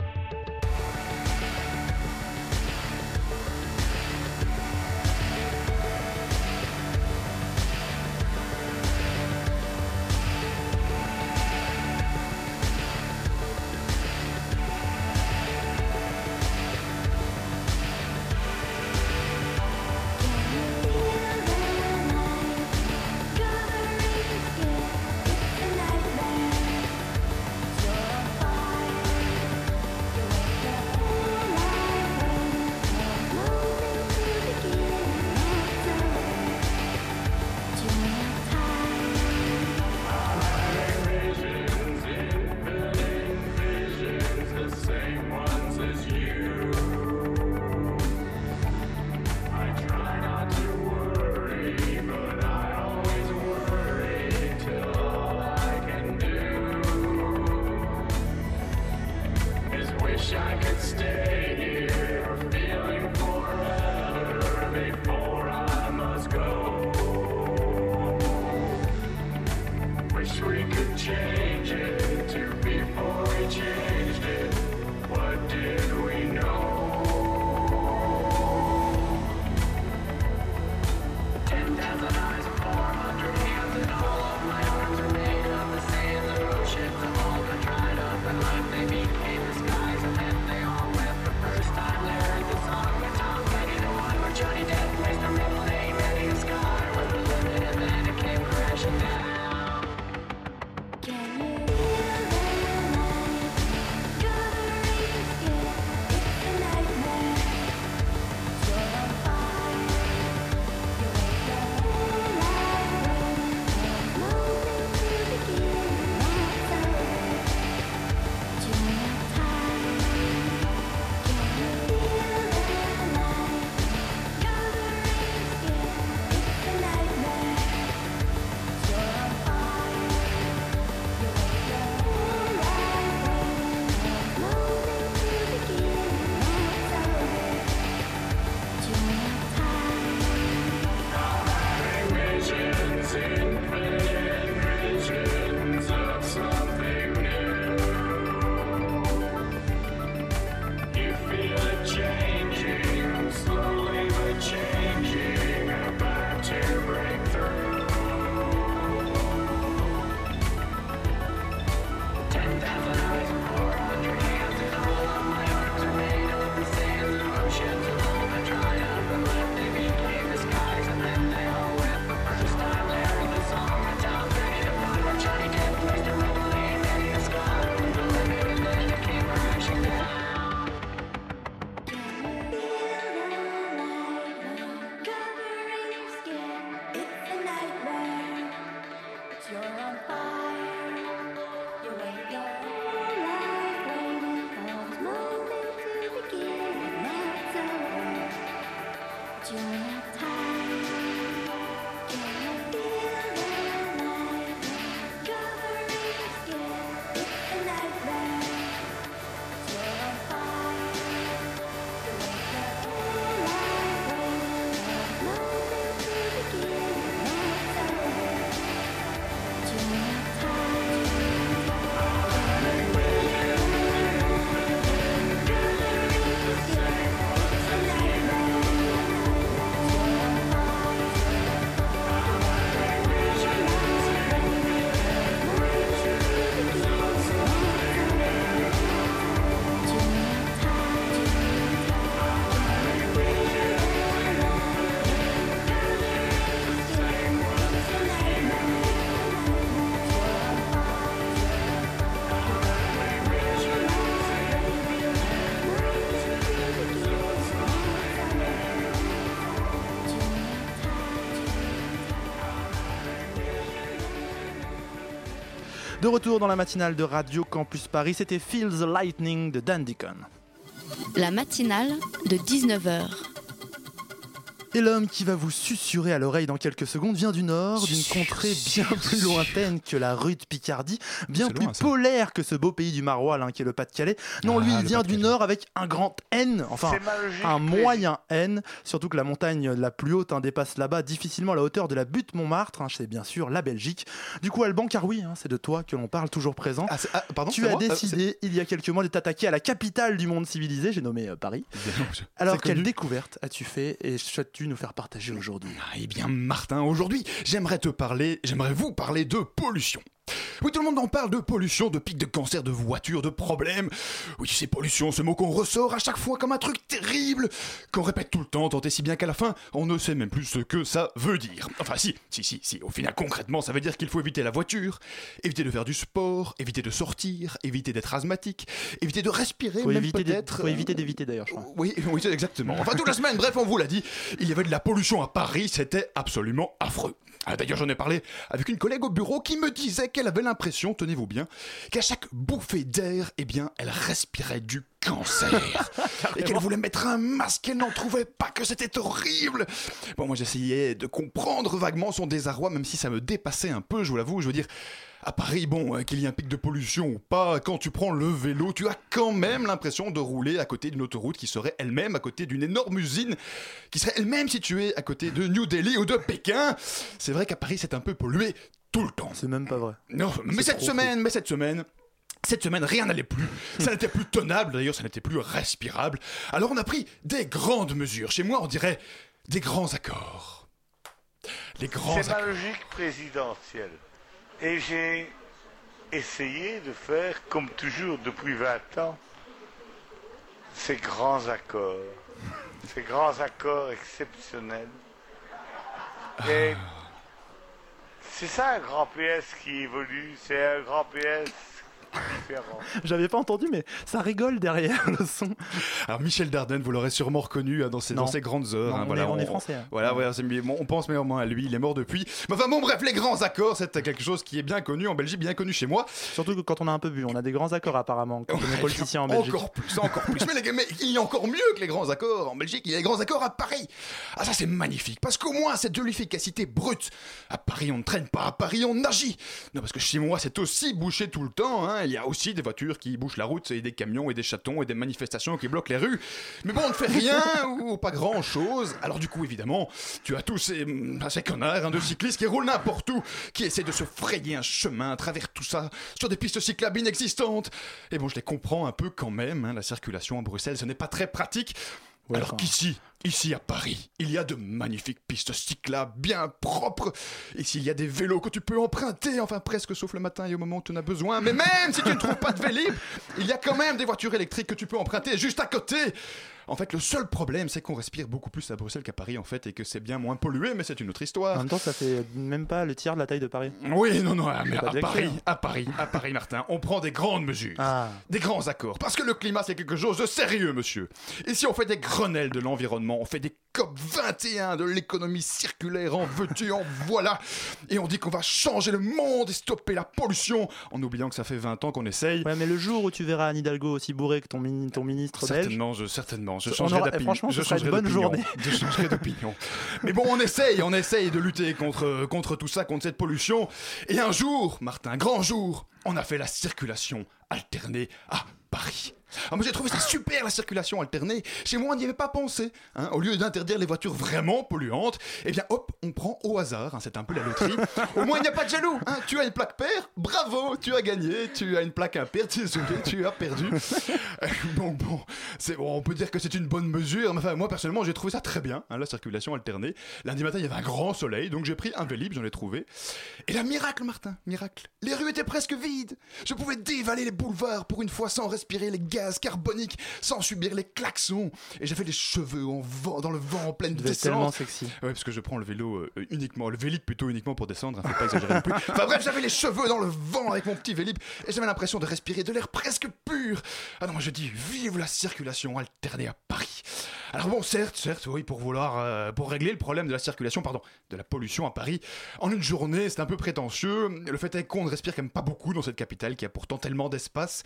De retour dans la matinale de Radio Campus Paris, c'était Feel the Lightning de Dan Deacon. La matinale de 19h. Et l'homme qui va vous susurrer à l'oreille dans quelques secondes vient du nord, d'une contrée bien plus lointaine que la rue de Picardie, bien plus loin, polaire que ce beau pays du maroilles hein, qui est le Pas-de-Calais. Non, Ah, lui, il vient du nord avec un grand N, enfin un moyen N, surtout que la montagne la plus haute hein, dépasse là-bas difficilement la hauteur de la butte Montmartre, hein, c'est bien sûr la Belgique. Du coup, Alban, car oui, hein, c'est de toi que l'on parle toujours présent. Ah, ah, pardon, tu as Ah, décidé il y a quelques mois de t'attaquer à la capitale du monde civilisé, j'ai nommé euh, Paris. Alors, quelle connu. découverte as-tu fait? Et nous faire partager aujourd'hui? Ah, Eh bien, Martin, aujourd'hui, j'aimerais te parler, j'aimerais vous parler de pollution. Oui, tout le monde en parle de pollution, de pics de cancer, de voitures, de problèmes. Oui, c'est pollution, ce mot qu'on ressort à chaque fois comme un truc terrible, qu'on répète tout le temps, tant et si bien qu'à la fin, on ne sait même plus ce que ça veut dire. Enfin, si, si, si, si. Au final, concrètement, ça veut dire qu'il faut éviter la voiture, éviter de faire du sport, éviter de sortir, éviter d'être asthmatique, éviter de respirer, Faut même éviter peut-être. faut éviter d'éviter d'ailleurs, je crois. Oui, oui, exactement. Enfin, toute la semaine, bref, on vous l'a dit, il y avait de la pollution à Paris, c'était absolument affreux. Ah, D'ailleurs, j'en ai parlé avec une collègue au bureau qui me disait qu'elle avait l'impression, tenez-vous bien, qu'à chaque bouffée d'air, eh bien, elle respirait du cancer. <laughs> et qu'elle voulait mettre un masque, elle n'en trouvait pas, que c'était horrible. Bon, moi, j'essayais de comprendre vaguement son désarroi, même si ça me dépassait un peu, je vous l'avoue. Je veux dire, à Paris, bon, euh, qu'il y ait un pic de pollution ou pas, quand tu prends le vélo, tu as quand même l'impression de rouler à côté d'une autoroute qui serait elle-même à côté d'une énorme usine, qui serait elle-même située à côté de New Delhi ou de Pékin. C'est vrai qu'à Paris, c'est un peu pollué tout le temps. C'est même pas vrai. Non, mais cette semaine, mais cette semaine. Cette semaine, rien n'allait plus. Ça n'était plus tenable, d'ailleurs, ça n'était plus respirable. Alors on a pris des grandes mesures. Chez moi, on dirait des grands accords. Les grands C'est ma logique présidentielle. Et j'ai essayé de faire, comme toujours depuis 20 ans, ces grands accords. Ces grands accords exceptionnels. Et c'est ça un grand PS qui évolue, c'est un grand PS. <laughs> J'avais pas entendu, mais ça rigole derrière le son. Alors Michel Dardenne, vous l'aurez sûrement reconnu hein, dans, ses, Non. dans ses grandes heures. Non, hein, on voilà, est- on est français, hein. Voilà, voilà, bon, on pense mais au moins à lui, il est mort depuis. Mais enfin bon, bref, les grands accords, c'est quelque chose qui est bien connu en Belgique, bien connu chez moi. Surtout que quand on a un peu bu, on a des grands accords apparemment quand on est politicien en Belgique. Encore plus, encore plus. Mais, les gars, mais il y a encore mieux que les grands accords en Belgique. Il y a les grands accords à Paris. Ah, ça, c'est magnifique. Parce qu'au moins, c'est de l'efficacité brute. À Paris, on ne traîne pas. À Paris, on agit. Non, parce que chez moi, c'est aussi bouché tout le temps. hein. Il y a aussi des voitures qui bouchent la route, et des camions, et des chatons, et des manifestations qui bloquent les rues. Mais bon, on ne fait rien <laughs> ou pas grand chose. Alors, du coup, évidemment, tu as tous ces, ces connards hein, de cyclistes qui roulent n'importe où, qui essaient de se frayer un chemin à travers tout ça, sur des pistes cyclables inexistantes. Et bon, je les comprends un peu quand même. hein, la circulation à Bruxelles, ce n'est pas très pratique. Ouais, Alors enfin. qu'ici, ici à Paris, il y a de magnifiques pistes cyclables bien propres. Ici, il y a des vélos que tu peux emprunter, enfin presque sauf le matin et au moment où tu en as besoin. Mais même si tu ne trouves pas de Vélib, il y a quand même des voitures électriques que tu peux emprunter juste à côté. En fait, le seul problème, c'est qu'on respire beaucoup plus à Bruxelles qu'à Paris, en fait, et que c'est bien moins pollué, mais c'est une autre En histoire. même temps, ça fait même pas le tiers de la taille de Paris. Oui, non, non, mais à Paris, à Paris, à Paris, Martin, on prend des grandes mesures. Ah, Des grands accords. Parce que le climat, c'est quelque chose de sérieux, monsieur. Ici, on fait des Grenelles de l'environnement, on fait des COP 21 de l'économie circulaire, en veux-tu, en voilà. Et on dit qu'on va changer le monde et stopper la pollution, en oubliant que ça fait 20 ans qu'on essaye. ouais, mais le jour où tu verras Anne Hidalgo aussi bourré que ton, mini- ton ministre belge, Certainement, je, certainement, je changerai d'opinion. franchement, je une changerai bonne journée. Je changerai d'opinion. Mais bon, on essaye, on essaye de lutter contre, contre tout ça, contre cette pollution. Et un jour, Martin, grand jour, on a fait la circulation alternée à Paris. Ah, moi j'ai trouvé ça super la circulation alternée. Chez moi on n'y avait pas pensé. hein. Au lieu d'interdire les voitures vraiment polluantes, eh bien hop, on prend au hasard. hein. C'est un peu la loterie. <laughs> Au moins il n'y a pas de jaloux. hein. Tu as une plaque paire, bravo, tu as gagné. Tu as une plaque impaire, désolé, tu as perdu. <laughs> Euh, bon, bon, c'est bon, on peut dire que c'est une bonne mesure. Mais enfin, moi personnellement j'ai trouvé ça très bien, la circulation alternée. Lundi matin il y avait un grand soleil, donc j'ai pris un Vélib, j'en ai trouvé. Et là, miracle, Martin, miracle. Les rues étaient presque vides. Je pouvais dévaler les boulevards pour une fois sans respirer les gaz carbonique sans subir les klaxons. Et j'avais les cheveux en vent, dans le vent en pleine descente. tellement sexy. Ouais, parce que je prends le vélo euh, uniquement, le vélib plutôt uniquement pour descendre, hein, faut pas exagérer non plus. <laughs> Enfin bref, j'avais les cheveux dans le vent avec mon petit vélib et j'avais l'impression de respirer de l'air presque pur. Ah non, moi je dis vive la circulation alternée à Paris. Alors bon, certes, certes, oui, pour vouloir, euh, pour régler le problème de la circulation, pardon, de la pollution à Paris, en une journée, c'est un peu prétentieux. Le fait est qu'on ne respire quand même pas beaucoup dans cette capitale qui a pourtant tellement d'espace.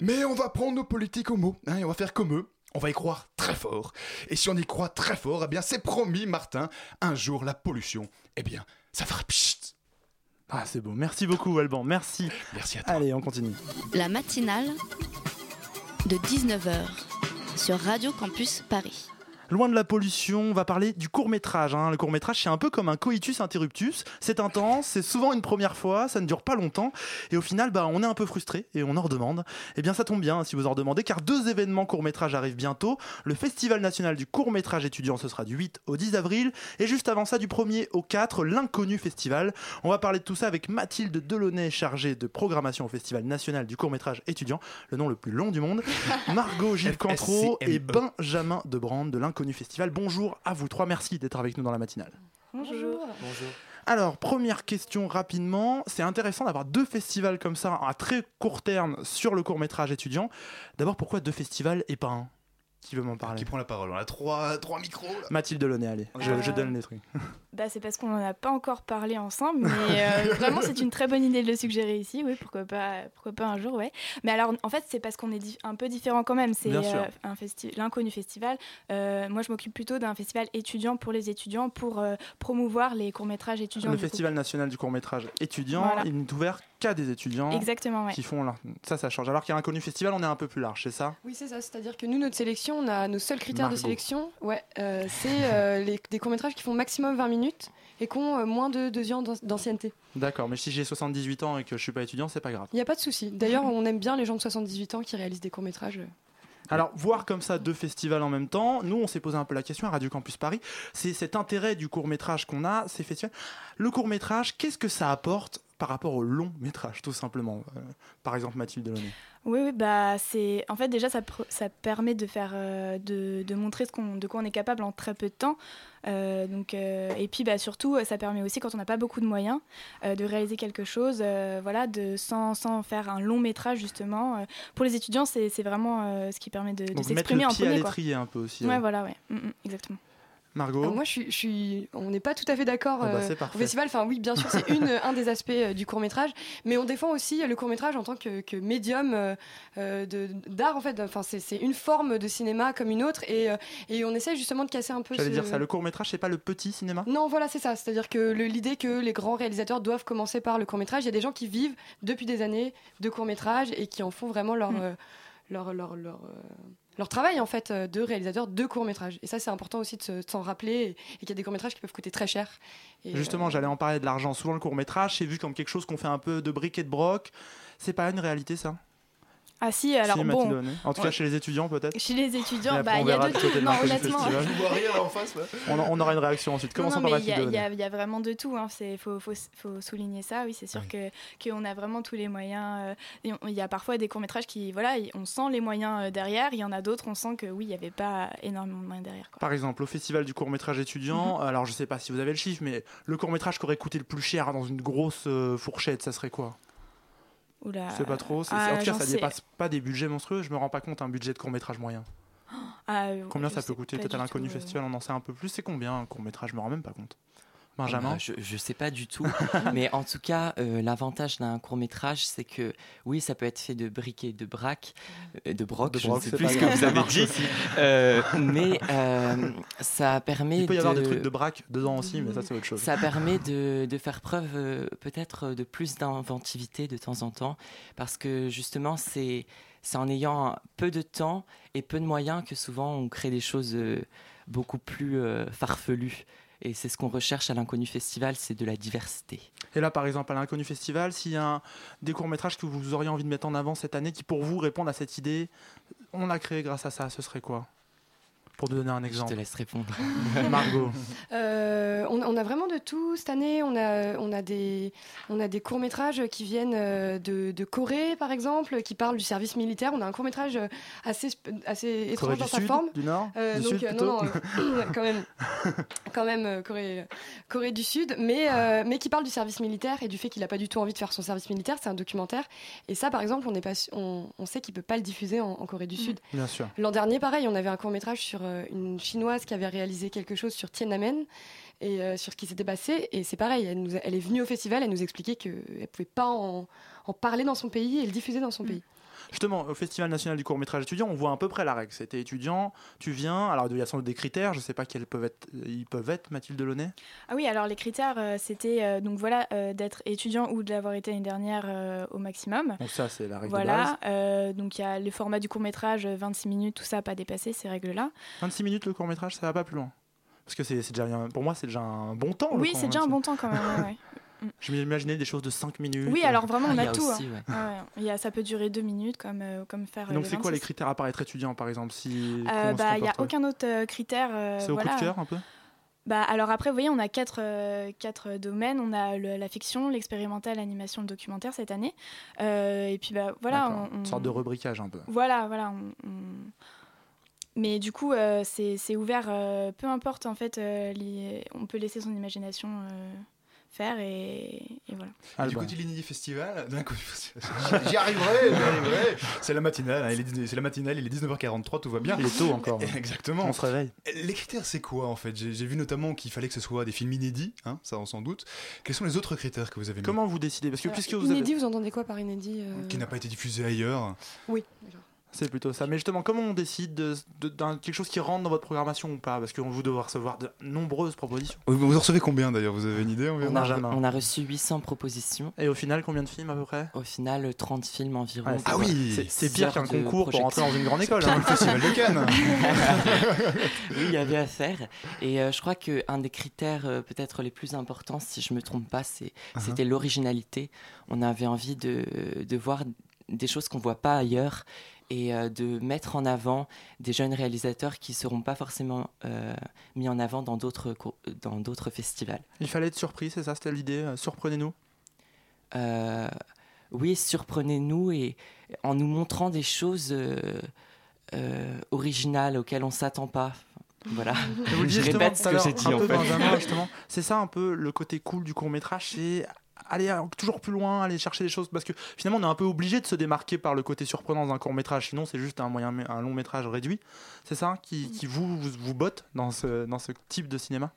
Mais on va prendre nos politiques au mot, hein, et on va faire comme eux. On va y croire très fort. Et si on y croit très fort, eh bien c'est promis, Martin, un jour la pollution, eh bien, ça fera pchit. Ah, c'est beau. Merci beaucoup, Alban. Merci. Merci à toi. Allez, on continue. La matinale de 19h sur Radio Campus Paris. Loin de la pollution, on va parler du court métrage. Le court métrage, c'est un peu comme un coitus interruptus. C'est intense, c'est souvent une première fois, ça ne dure pas longtemps. Et au final, bah, on est un peu frustré et on en redemande. Eh bien, ça tombe bien si vous en redemandez, car deux événements court métrage arrivent bientôt. Le Festival national du court métrage étudiant, ce sera du 8 au 10 avril. Et juste avant ça, du 1er au 4, l'Inconnu Festival. On va parler de tout ça avec Mathilde Delaunay, chargée de programmation au Festival national du court métrage étudiant, le nom le plus long du monde. <laughs> Margot Gilles Cantreau et Benjamin Debrand de l'Inconnu Festival. Bonjour à vous trois, merci d'être avec nous dans la matinale. Bonjour. Bonjour. Alors, première question rapidement, c'est intéressant d'avoir deux festivals comme ça à très court terme sur le court métrage étudiant. D'abord, pourquoi deux festivals et pas un? Qui veut m'en parler Qui prend la parole On a trois, trois micros. Là. Mathilde Delaunay, allez, je, Euh, je donne les trucs. <laughs> Bah, c'est parce qu'on n'en a pas encore parlé ensemble, mais euh, <laughs> vraiment c'est une très bonne idée de le suggérer ici, oui, pourquoi pas, pourquoi pas un jour, ouais. Mais alors en fait c'est parce qu'on est un peu différent quand même, c'est euh, un festi- l'inconnu festival. Euh, moi je m'occupe plutôt d'un festival étudiant pour les étudiants, pour euh, promouvoir les courts-métrages étudiants. Le coup. Festival national du court métrage étudiant, Voilà. il n'est ouvert qu'à des étudiants Exactement, ouais. qui font leur- ça, ça change. Alors qu'il y a un connu festival, on est un peu plus large, c'est ça? Oui, c'est ça. C'est-à-dire que nous, notre sélection, on a nos seuls critères Margot. de sélection. Ouais, euh, c'est euh, <laughs> les- des courts-métrages qui font maximum 20 minutes et qui ont euh, moins de deux ans d'an- d'ancienneté. D'accord, mais si j'ai 78 ans et que je suis pas étudiant, c'est pas grave. Il n'y a pas de souci. D'ailleurs, on aime bien les gens de 78 ans qui réalisent des courts-métrages. Alors, voir comme ça deux festivals en même temps, nous, on s'est posé un peu la question à Radio Campus Paris. C'est cet intérêt du court métrage qu'on a, ces festivals. Le court métrage, qu'est-ce que ça apporte par rapport au long métrage, tout simplement Euh, Par exemple, Mathilde Delaunay. Oui, oui, bah c'est en fait déjà ça, ça permet de faire euh, de, de montrer ce qu'on de quoi on est capable en très peu de temps. Euh, donc et puis bah surtout ça permet aussi quand on n'a pas beaucoup de moyens de réaliser quelque chose voilà de sans, sans faire un long métrage justement. Pour les étudiants c'est c'est vraiment ce qui permet de, de Donc, mettre s'exprimer le en pied à premier l'étrier un peu aussi. Ouais voilà ouais Mm, mm, exactement. Margot Alors moi, je suis, je suis- on n'est pas tout à fait d'accord Ah bah, euh, au festival. Enfin, oui, bien sûr, c'est une, <laughs> un des aspects euh, du court métrage, mais on défend aussi le court métrage en tant que, que médium euh, euh, d'art. En fait, enfin, c'est une forme de cinéma comme une autre, et, euh, et on essaie justement de casser un peu. J'allais ce- dire ça, le court métrage, c'est pas le petit cinéma? Non, voilà, c'est ça. C'est-à-dire que l'idée que les grands réalisateurs doivent commencer par le court métrage, il y a des gens qui vivent depuis des années de court métrage et qui en font vraiment leur, Mm. euh, leur, leur, leur, euh, leur travail en fait euh, de réalisateur de court métrage. Et ça, c'est important aussi de se- de s'en rappeler et, qu'il y a des courts métrages qui peuvent coûter très cher. Et, Justement, euh, j'allais en parler de l'argent. Souvent, le court métrage, c'est vu comme quelque chose qu'on fait un peu de briques et de broc. C'est pas une réalité, ça? Ah si alors Si, bon. En tout cas, Ouais. chez les étudiants, peut-être. chez les étudiants bah on il y a de tout non honnêtement. Festival. Je vois rien là en face. ouais. On, on aura une réaction ensuite. Commençons par il y, y a- il y a vraiment de tout. Il faut, faut, faut souligner ça. Oui, c'est sûr que qu'on a vraiment tous les moyens. euh, Il y a parfois des courts métrages qui, voilà, y- on sent les moyens euh, derrière. Il y en a d'autres, on sent que oui, il n'y avait pas énormément de moyens derrière. quoi. Par exemple, au festival du court métrage étudiant, Mhm. alors je sais pas si vous avez le chiffre, mais le court métrage qui aurait coûté le plus cher dans une grosse euh, fourchette, ça serait quoi? Oula. Je sais pas trop. c'est- Ah, en tout cas, ça dépasse pas des budgets monstrueux. Je me rends pas compte un budget de court métrage moyen. Ah, Combien ça peut coûter Peut-être à l'inconnu festival, on en sait un peu plus. C'est combien un court métrage Je me rends même pas compte. Benjamin Bah, je, je sais pas du tout, <laughs> mais en tout cas, euh, l'avantage d'un court métrage, c'est que oui, ça peut être fait de briques et de braques, euh, de broc, De je broc, ne sais plus ce que vous avez dit. Euh, mais euh, ça permet. Il peut y avoir de- des trucs de braque dedans aussi, mais ça c'est autre chose. Ça permet de, de faire preuve euh, peut-être de plus d'inventivité de temps en temps, parce que justement, c'est c'est en ayant peu de temps et peu de moyens que souvent on crée des choses beaucoup plus euh, farfelues. Et c'est ce qu'on recherche à l'Inconnu Festival, c'est de la diversité. Et là, par exemple, à l'Inconnu Festival, s'il y a des courts-métrages que vous auriez envie de mettre en avant cette année qui, pour vous, répondent à cette idée, on l'a créé grâce à ça, ce serait quoi? Pour te donner un Je exemple. te laisse répondre. <laughs> Margot. Euh, on, on a vraiment de tout cette année. On a, on a des, on a des courts métrages qui viennent euh, de, de Corée, par exemple, qui parlent du service militaire. On a un court métrage assez, assez étrange dans sa Sud, forme. du Nord, Euh, du donc, Sud euh, non, non, euh, <coughs> quand même, quand même euh, Corée, Corée du Sud, mais, euh, mais qui parle du service militaire et du fait qu'il n'a pas du tout envie de faire son service militaire. C'est un documentaire. Et ça, par exemple, on, n'est pas, on, on sait qu'il peut pas le diffuser en, en Corée du Sud. Bien sûr. L'an dernier, pareil, on avait un court métrage sur euh, une chinoise qui avait réalisé quelque chose sur Tiananmen et euh, sur ce qui s'était passé. Et c'est pareil, elle, nous a- elle est venue au festival, elle nous expliquait qu'elle ne pouvait pas en, en parler dans son pays et le diffuser dans son pays. Justement, au Festival national du court métrage étudiant, on voit à peu près la règle. C'était étudiant, tu viens, alors il y a sans doute des critères, je ne sais pas quels peuvent être, ils peuvent être, Mathilde Delaunay Ah oui, alors les critères, euh, c'était euh, donc voilà euh, d'être étudiant ou de l'avoir été l'année dernière euh, au maximum. Donc ça, c'est la règle de base. Voilà, euh, donc il y a le format du court métrage, 26 minutes, tout ça, pas dépassé ces règles-là. 26 minutes le court métrage, ça va pas plus loin? Parce que c'est déjà, pour moi, c'est déjà un bon temps. Oui, c'est déjà un bon temps quand même. ouais, ouais. <laughs> Je m'imaginais des choses de 5 minutes. Oui, alors vraiment, on Ah, a tout. aussi, hein. ouais. Ouais, ouais. Il y a, ça peut durer deux minutes, comme, euh, comme faire. Et donc le c'est quoi les 26. critères à part être étudiant, par exemple si, Euh, bah, il n'y a aucun autre euh, critère. euh, C'est au coup voilà. de cœur un peu Bah, alors après, vous voyez, on a quatre, euh, quatre domaines. On a le- la fiction, l'expérimental, l'animation, le documentaire cette année. Euh, et puis bah, voilà. On- Une sorte de rubriquage un peu. Voilà, voilà. on- on- Mais du coup, euh, c'est c'est ouvert, euh, peu importe en fait, euh, les- on peut laisser son imagination euh, faire et, et voilà. Ah, du côté Ligny Festival, d'un coup, <laughs> j'y arriverai, <laughs> j'y arriverai. C'est la matinale, hein, il est 19 c'est la matinale, il est 19h43, tout va bien. Il est tôt encore. <laughs> Exactement. On se réveille. Les critères, c'est quoi en fait? J'ai j'ai vu notamment qu'il fallait que ce soit des films inédits, hein, ça on s'en doute. Quels sont les autres critères que vous avez mis? Comment vous décidez? Parce que Euh, puisque vous avez... inédit, vous entendez quoi par inédit euh? Qui n'a pas été diffusé ailleurs? Oui. C'est plutôt ça. Mais justement, comment on décide de, de- d'un quelque chose qui rentre dans votre programmation ou pas? Parce que vous devez recevoir de nombreuses propositions. Vous vous en recevez combien d'ailleurs? Vous avez une idée environ? On a, on a reçu 800 propositions. Et au final, combien de films à peu près? Au final, 30 films environ. Ouais, c'est- Ah oui c'est- pire qu'un concours pour rentrer dans une grande école. Hein. le festival de Cannes <laughs> oui, il y avait à faire. Et euh, je crois qu'un des critères euh, peut-être les plus importants, si je me trompe pas, c'est, Uh-huh. c'était l'originalité. On avait envie de, de voir des choses qu'on voit pas ailleurs et euh, de mettre en avant des jeunes réalisateurs qui seront pas forcément euh, mis en avant dans d'autres, co- dans d'autres festivals. Il fallait être surpris, c'est ça C'était l'idée euh, Surprenez-nous Euh, oui, surprenez-nous et en nous montrant des choses euh, euh, originales auxquelles on s'attend pas. Voilà. <laughs> Vous je répète ce que j'ai dit un en peu fait. Benjamin, <laughs> justement. C'est ça un peu le côté cool du court métrage, c'est aller toujours plus loin, aller chercher des choses, parce que finalement on est un peu obligé de se démarquer par le côté surprenant d'un court métrage, sinon c'est juste un moyen, un long métrage réduit. C'est ça qui, qui vous, vous vous botte dans ce dans ce type de cinéma?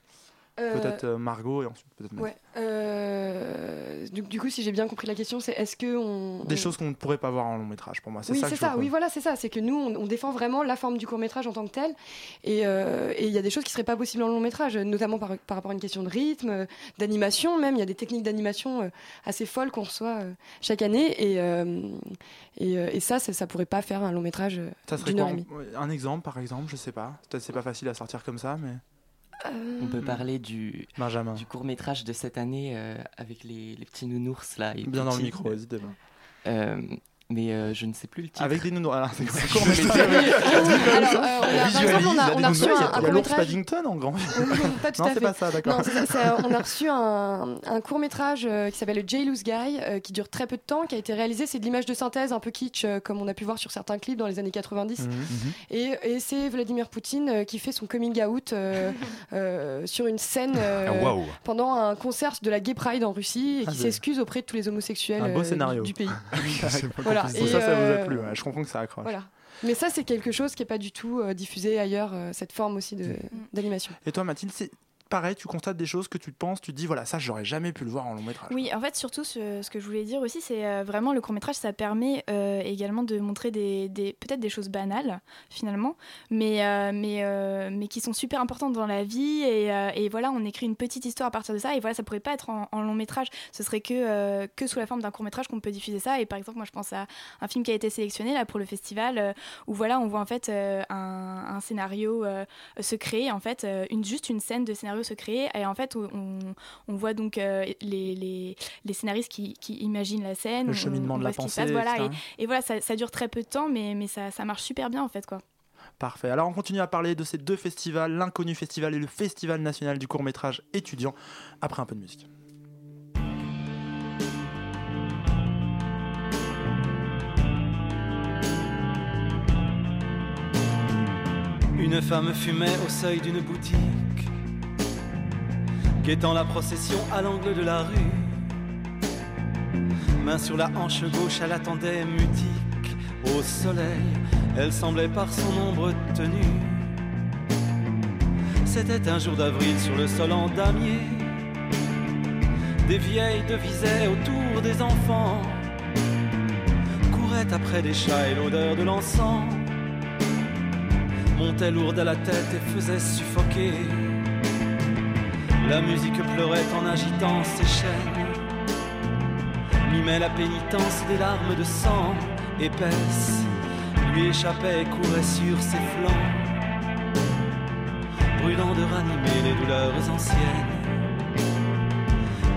Euh, Peut-être euh, Margot et ensuite peut-être. Ouais. euh, du, du coup, si j'ai bien compris la question, c'est est-ce que on Des on- choses qu'on ne pourrait pas voir en long métrage pour moi. C'est oui, ça. c'est ça. Oui, voilà, c'est ça. C'est que nous, on, on défend vraiment la forme du court métrage en tant que tel, et euh, il y a des choses qui seraient pas possibles en long métrage, notamment par, par rapport à une question de rythme, d'animation même. Il y a des techniques d'animation assez folles qu'on reçoit chaque année, et euh, et, et ça, ça, ça pourrait pas faire un long métrage Ça serait quoi Un exemple par exemple, je sais pas. Peut-être c'est pas facile à sortir comme ça, mais. Euh, On peut parler du, Benjamin. du court métrage de cette année euh, avec les, les petits nounours là. et Bien dans le micro, n'hésitez pas. Euh, mais euh, je ne sais plus le titre. Avec des nounours. Alors, c'est quoi C'est le court quoi le métrage Alors, euh, on a- par exemple, on a, on a reçu un, un court l'ours métrage. Paddington en grand. <laughs> pas tout non, à c'est pas ça, d'accord. C'est c'est, euh, on a reçu un, un court métrage qui s'appelle le Jailous Guy, euh, qui dure très peu de temps, qui a été réalisé. C'est de l'image de synthèse un peu kitsch, euh, comme on a pu voir sur certains clips dans les années 90. Mhm. Et, et c'est Vladimir Poutine euh, qui fait son coming out euh, <laughs> euh, sur une scène euh, Ah, pendant un concert de la Gay Pride en Russie et Ah, qui c'est- s'excuse auprès de tous les homosexuels Un beau euh, scénario. du, du pays. <laughs> Voilà. Et, ça, ça vous a euh, plu. ouais. Je comprends que ça accroche. Voilà. Mais ça, c'est quelque chose qui n'est pas du tout euh, diffusé ailleurs, euh, cette forme aussi d'animation. Et toi, Mathilde, c'est pareil, tu constates des choses que tu penses, tu dis, voilà, ça, j'aurais jamais pu le voir en long métrage. Oui, en fait, surtout, ce, que je voulais dire aussi, c'est euh, vraiment le court-métrage, ça permet euh, également de montrer des, peut-être des choses banales, finalement, mais, euh, mais, qui sont super importantes dans la vie. Et, voilà, on écrit une petite histoire à partir de ça. Et voilà, ça pourrait pas être en, en long-métrage. Ce serait que, sous la forme d'un court-métrage qu'on peut diffuser ça. Et par exemple, moi, je pense à un film qui a été sélectionné là pour le festival, où voilà, on voit en fait un, scénario se créer, en fait, une, juste une scène de scénario se créer. Et en fait, on, on voit donc euh, les, les, les scénaristes qui, qui imaginent la scène. Le on- cheminement on de la pensée, passe, voilà, et voilà, ça, ça dure très peu de temps, mais, mais ça, ça marche super bien en fait, quoi. Parfait. Alors on continue à parler de ces deux festivals, l'Inconnu Festival et le Festival national du court métrage étudiant, après un peu de musique. Une femme fumait au seuil d'une boutique, guettant la procession à l'angle de la rue. Main sur la hanche gauche, elle attendait mutique. Au soleil, elle semblait par son ombre tenue. C'était un jour d'avril sur le sol en damier. Des vieilles devisaient autour des enfants, couraient après des chats et l'odeur de l'encens montait lourde à la tête et faisait suffoquer. La musique pleurait en agitant ses chaînes, mimait la pénitence des larmes de sang épaisses, lui échappait et courait sur ses flancs, brûlant de ranimer les douleurs anciennes.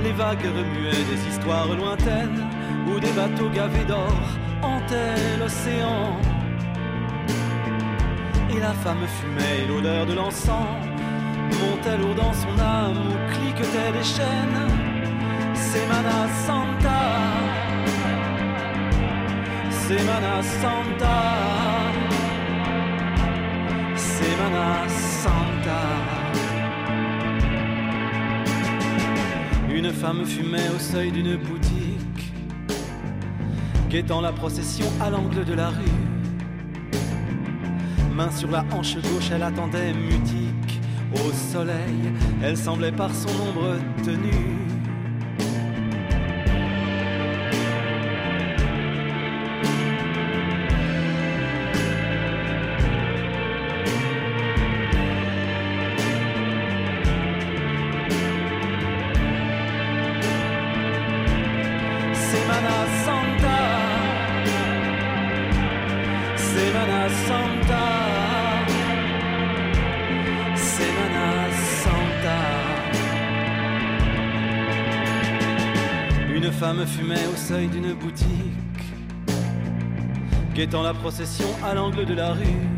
Les vagues remuaient des histoires lointaines, où des bateaux gavés d'or hantaient l'océan. Et la femme fumait l'odeur de l'encens montait lourd dans son âme où cliquetaient des chaînes. Semana Santa, Semana Santa, Semana Santa. Une femme fumait au seuil d'une boutique, guettant la procession à l'angle de la rue main sur la hanche gauche, elle attendait mutique. Au soleil, elle semblait par son ombre tenue. Femme fumait au seuil d'une boutique, guettant la procession à l'angle de la rue.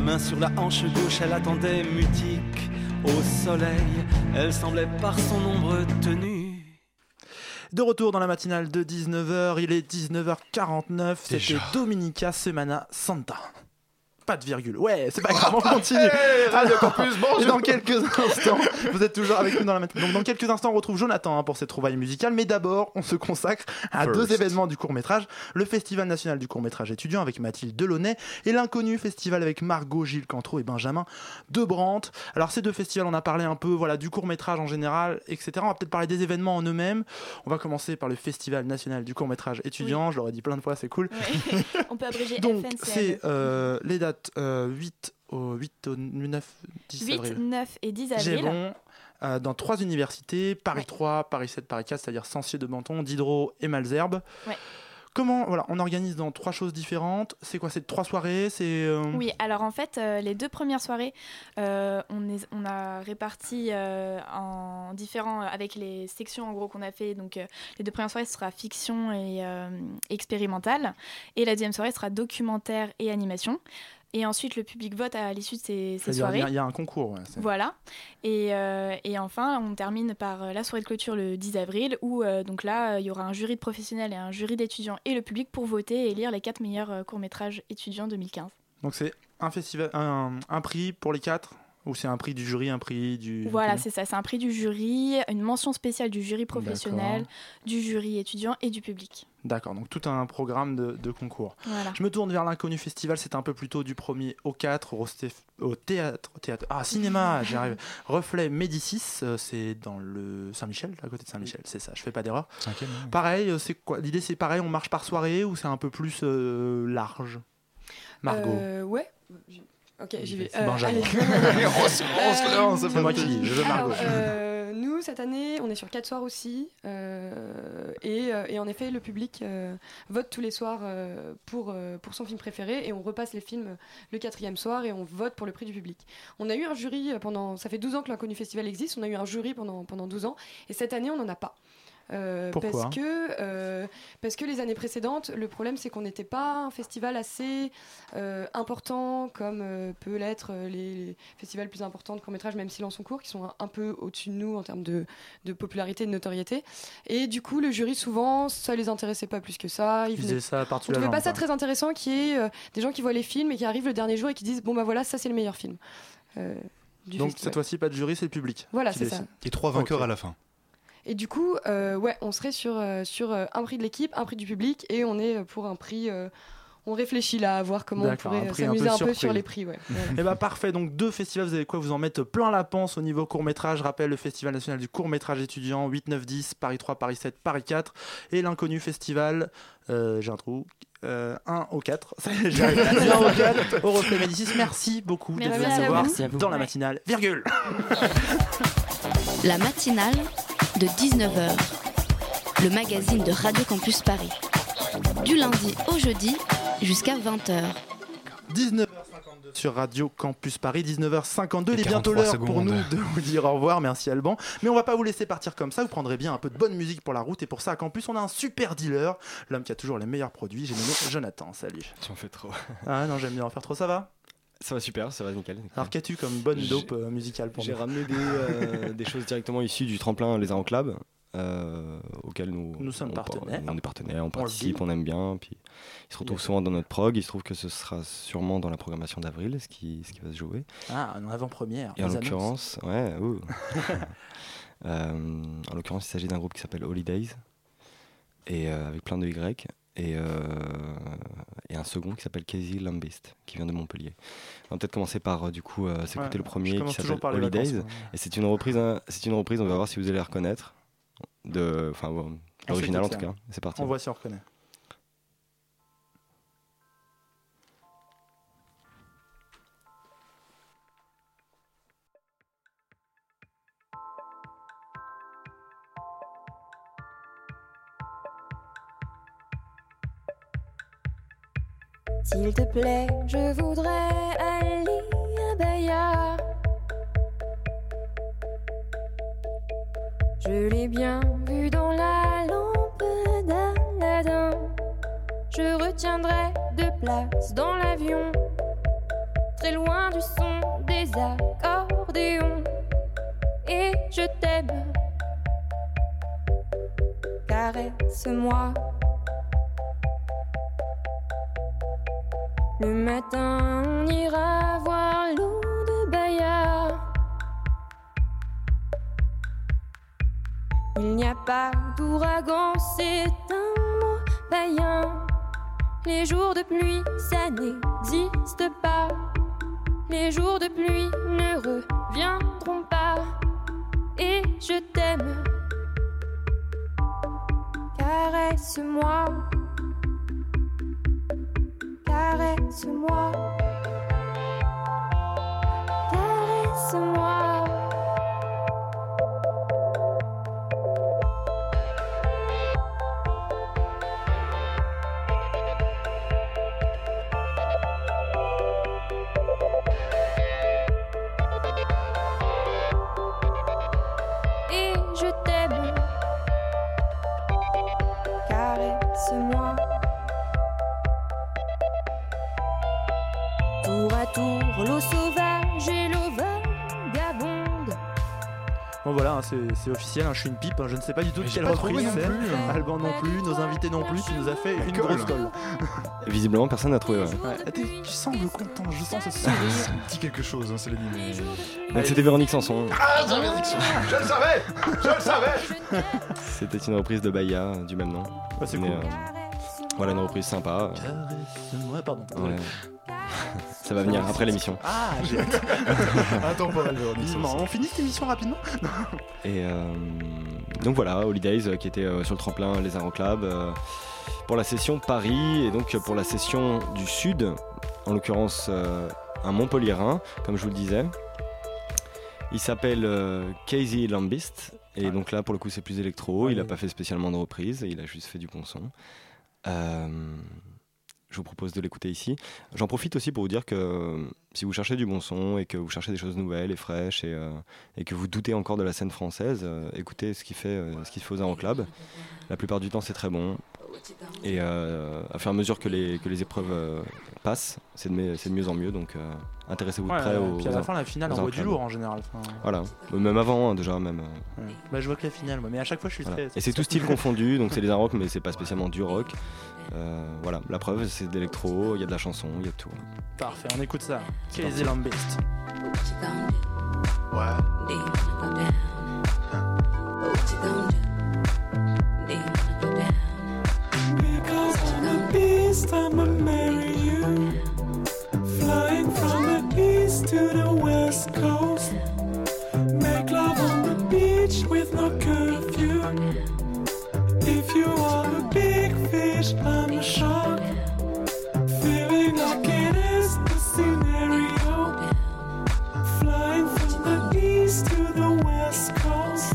Main sur la hanche gauche, elle attendait mutique. Au soleil, elle semblait par son ombre tenue. De retour dans la matinale de 19h, il est 19h49, c'était. Dominica Semana Santa. Pas de virgule. Ouais, c'est pas grave, on continue. Radio Alors, Campus, bonjour. et dans quelques instants, vous êtes toujours avec nous dans la matinale. Donc dans quelques instants, on retrouve Jonathan hein, pour ses trouvailles musicales, mais d'abord, on se consacre à First. deux événements du court-métrage, le Festival national du court-métrage étudiant avec Mathilde Delaunay et l'inconnu festival avec Margot, Gilles Cantreau et Benjamin Debrandt. Alors ces deux festivals, on a parlé un peu voilà du court-métrage en général, etc. On va peut-être parler des événements en eux-mêmes. On va commencer par le Festival national du court-métrage étudiant, je l'aurais dit plein de fois, c'est cool. <laughs> On peut abréger Donc, FNCM. c'est euh, les dates euh, 8 au 8 au 9 10 8, avril. 9 et 10 J'ai avril. bon, euh, dans trois universités, Paris 3, Paris 7, Paris 4, c'est-à-dire Sancier de Menton, Diderot et Malzerbe. Ouais. Comment, voilà, on organise dans trois choses différentes. C'est quoi C'est trois soirées C'est euh, Oui, alors en fait, euh, les deux premières soirées, euh, on, est- on a réparti en différents, avec les sections en gros qu'on a fait. Donc, les deux premières soirées, ce sera fiction et expérimentale. Et la deuxième soirée sera documentaire et animation. Et ensuite, le public vote à l'issue de ces, soirées. il y a- il y, a un concours. ouais, Voilà. Et, euh, et enfin, on termine par euh, la soirée de clôture le 10 avril, où euh, donc là, il y aura un jury de professionnels et un jury d'étudiants et le public pour voter et lire les quatre meilleurs courts-métrages étudiants 2015. Donc c'est un festival, un, un prix pour les quatre Ou c'est un prix du jury, un prix du. Voilà, c'est ça. C'est un prix du jury, une mention spéciale du jury professionnel, du jury étudiant et du public. D'accord, donc tout un programme de, de concours. Voilà. Je me tourne vers l'inconnu festival, c'est un peu plus tôt du 1er au 4 au, Stéf- au théâtre. Ah, cinéma, <laughs> j'y arrive. Reflet Médicis, euh, c'est dans le Saint-Michel, à côté de Saint-Michel, c'est ça, je fais pas d'erreur. Pareil, euh, c'est quoi L'idée c'est pareil, on marche par soirée ou c'est un peu plus euh, large? Margot. Euh, ouais. Ok, j'y vais. C'est Benjamin. allez. <laughs> On se- on se Euh, moi qui dis, je veux Margot. alors, euh, nous, cette année, on est sur quatre soirs aussi. euh, et, euh, et en effet, le public euh, vote tous les soirs euh, pour, euh, pour son film préféré. Et on repasse les films le quatrième soir et on vote pour le prix du public. On a eu un jury pendant. Ça fait 12 ans que l'Inconnu Festival existe. On a eu un jury pendant, pendant 12 ans. Et cette année, on n'en a pas. Euh, Pourquoi parce que, euh, parce que les années précédentes, le problème c'est qu'on n'était pas un festival assez euh, important comme euh, peut l'être les, les festivals plus importants de court-métrage, même Silence en cours, qui sont un, un peu au-dessus de nous en termes de, de popularité et de notoriété. Et du coup, le jury, souvent, ça les intéressait pas plus que ça. Ils faisaient ça par-dessus on trouvait pas ça quoi. très intéressant qu'il y ait euh, des gens qui voient les films et qui arrivent le dernier jour et qui disent Bon, bah voilà, ça c'est le meilleur film. euh, du Donc festival. cette fois-ci, pas de jury, c'est le public. Voilà, qui c'est ça. Et trois vainqueurs à la fin. Et du coup, euh, ouais, on serait sur, euh, sur euh, un prix de l'équipe, un prix du public, et on est pour un prix. euh, on réfléchit là à voir comment on pourrait un s'amuser peu un, peu sur les prix. Ouais. Voilà. Et bah parfait, donc deux festivals, vous avez quoi? Vous en mettre plein la panse au niveau court-métrage. Je rappelle le Festival national du court-métrage étudiant 8, 9, 10, Paris 3, Paris 7, Paris 4. Et l'inconnu festival, euh, j'ai un trou, euh, 1 au 4. <laughs> Ça y est, j'y arrive. 1 au 4 au Reflet Médicis. Merci beaucoup d'être venu nous voir dans la matinale. Virgule <laughs> La matinale de 19h. Le magazine de Radio Campus Paris. Du lundi au jeudi jusqu'à 20h. 19h52 sur Radio Campus Paris, 19h52. Il est bientôt 43 l'heure pour nous de vous dire au revoir. Merci Alban. Mais on va pas vous laisser partir comme ça. Vous prendrez bien un peu de bonne musique pour la route. Et pour ça, à Campus, on a un super dealer. L'homme qui a toujours les meilleurs produits. J'ai nommé Jonathan. Salut. Tu en fais trop. Ah non, j'aime bien en faire trop. Ça va? Ça va super, ça va nickel. Alors qu'as-tu comme bonne dope euh, musicale pour J'ai ramené des, euh, <laughs> des choses directement issues du tremplin Les Arts Club, euh, auquel nous, Nous sommes on- partenaires. On est partenaires, on participe, on aime bien. Puis il se retrouve Yes. souvent dans notre prog. Il se trouve que ce sera sûrement dans la programmation d'avril, ce qui, ce qui va se jouer. Ah, en avant-première. Et en l'occurrence, ouais, <laughs> en l'occurrence, il s'agit d'un groupe qui s'appelle Holidays, et avec plein de Y, et, euh, et un second qui s'appelle Casey Lambist, qui vient de Montpellier. On va peut-être commencer par euh, du coup euh, s'écouter Ouais, le premier qui s'appelle Holidays, vacances, et c'est une reprise, hein, c'est une reprise. On va voir si vous allez la reconnaître, de, enfin bon, On l'original en tout cas. C'est parti. On voit si on reconnaît. S'il te plaît, je voudrais aller à Bahia. Je l'ai bien vu dans la lampe d'Aladin. Je retiendrai deux places dans l'avion, très loin du son des accordéons. Et je t'aime, caresse-moi. Le matin, on ira voir l'eau de Bahia. Il n'y a pas d'ouragan, c'est un mot païen. Les jours de pluie, ça n'existe pas. Les jours de pluie ne reviendront pas. Et je t'aime. Caresse-moi. Caresse-moi. Caresse-moi. C'est c'est officiel, hein, je suis une pipe, hein, je ne sais pas du tout de quelle reprise non c'est. plus, hein. Alban non plus, nos invités non plus, tu nous as fait une grosse colle. <laughs> Visiblement, personne n'a trouvé. ouais. Ouais, tu sembles content, je sens ce sourire. Ça me dit quelque chose, hein, dit, mais. Donc c'était Véronique Sanson. Ah, j'avais dit que ça- Je le savais <laughs> Je le savais C'était une reprise de Baya du même nom. Ouais, c'est cool. euh, voilà une reprise sympa. Caresse-moi, pardon. Ouais. <laughs> Ça va venir après l'émission. Ah, j'ai hâte. <laughs> Intemporel. On finit cette émission rapidement Et euh, donc voilà, Holidays euh, qui était euh, sur le tremplin Les Arts Club pour la session Paris et donc pour la session du Sud, en l'occurrence un Montpellierin, comme je vous le disais. Il s'appelle Casey Lambist et donc là pour le coup c'est plus électro. Il n'a pas fait spécialement de reprise, il a juste fait du bon son. Euh, je vous propose de l'écouter ici. J'en profite aussi pour vous dire que euh, si vous cherchez du bon son et que vous cherchez des choses nouvelles et fraîches et, euh, que vous doutez encore de la scène française, écoutez ce qu'il fait, euh, ce qu'il fait aux Aéroclubs. La plupart du temps, c'est très bon. Et euh, à fur et à mesure que les, que les épreuves euh, passent, c'est de, mieux- c'est de mieux en mieux. Donc euh, intéressez-vous de Ouais, près et aux. puis à la fin, la finale envoie du lourd en général. Enfin, Voilà, même avant, hein, déjà, même. ouais. Bah, je vois que la finale, moi, mais à chaque fois, je suis voilà. très. Et c'est tout style <laughs> confondu, donc c'est des rock, mais c'est pas spécialement du rock. Euh, voilà, la preuve, c'est de l'électro, il y a de la chanson, il y a de tout. Parfait, on écoute ça. Casey Lambist. Because a beast, I'ma marry you. Flying from the east to the west coast. Make love on the beach with no curfew. If you are a big fish, I'm a shark. Feeling like it is the scenario. Flying from the east to the west coast.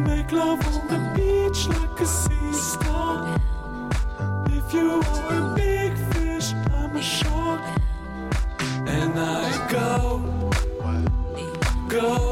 Make love on the beach like a sea star. If you are a big fish, I'm a shark. And I go, go, go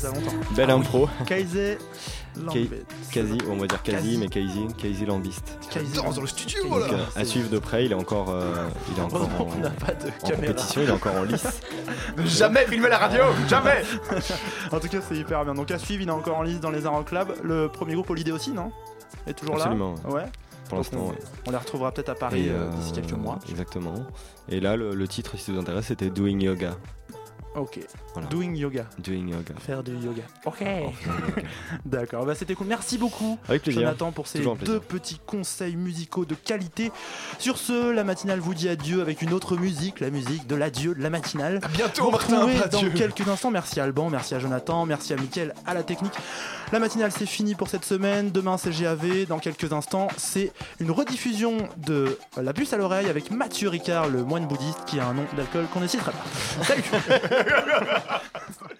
ça longtemps. Belle Ah oui. impro. Lambist. Quasi, on va dire quasi, mais Casey, Casey Lambist. Danse dans le studio, Donc, là. euh, à suivre de près, il est encore, euh, il est encore en, pas de compétition, il est encore en lice. Jamais filmer la radio, jamais. <laughs> en tout cas, c'est hyper bien. Donc à suivre, il est encore en liste dans les Aéroclubs. Le premier groupe Holiday aussi, non? Est toujours Absolument, là Ouais. Pour l'instant, on, ouais. on les retrouvera peut-être à Paris euh, d'ici quelques mois. Exactement. Et là, le, le titre, si ça vous intéresse, c'était Doing Yoga. Ok. Voilà. Doing yoga. Doing Yoga. Faire du yoga. Ok. <laughs> D'accord, bah c'était cool. Merci beaucoup, Avec plaisir. Jonathan, pour ces Toujours deux petits conseils musicaux de qualité. Sur ce, la matinale vous dit adieu avec une autre musique, la musique de l'adieu de la matinale. À bientôt, Vous Martin. retrouvez dans quelques instants. Merci à Alban, merci à Jonathan, merci à Mickaël à la technique. La matinale c'est fini pour cette semaine. Demain c'est GAV. Dans quelques instants, c'est une rediffusion de La puce à l'oreille avec Mathieu Ricard, le moine bouddhiste qui a un nom d'alcool qu'on ne citera pas. Salut <laughs>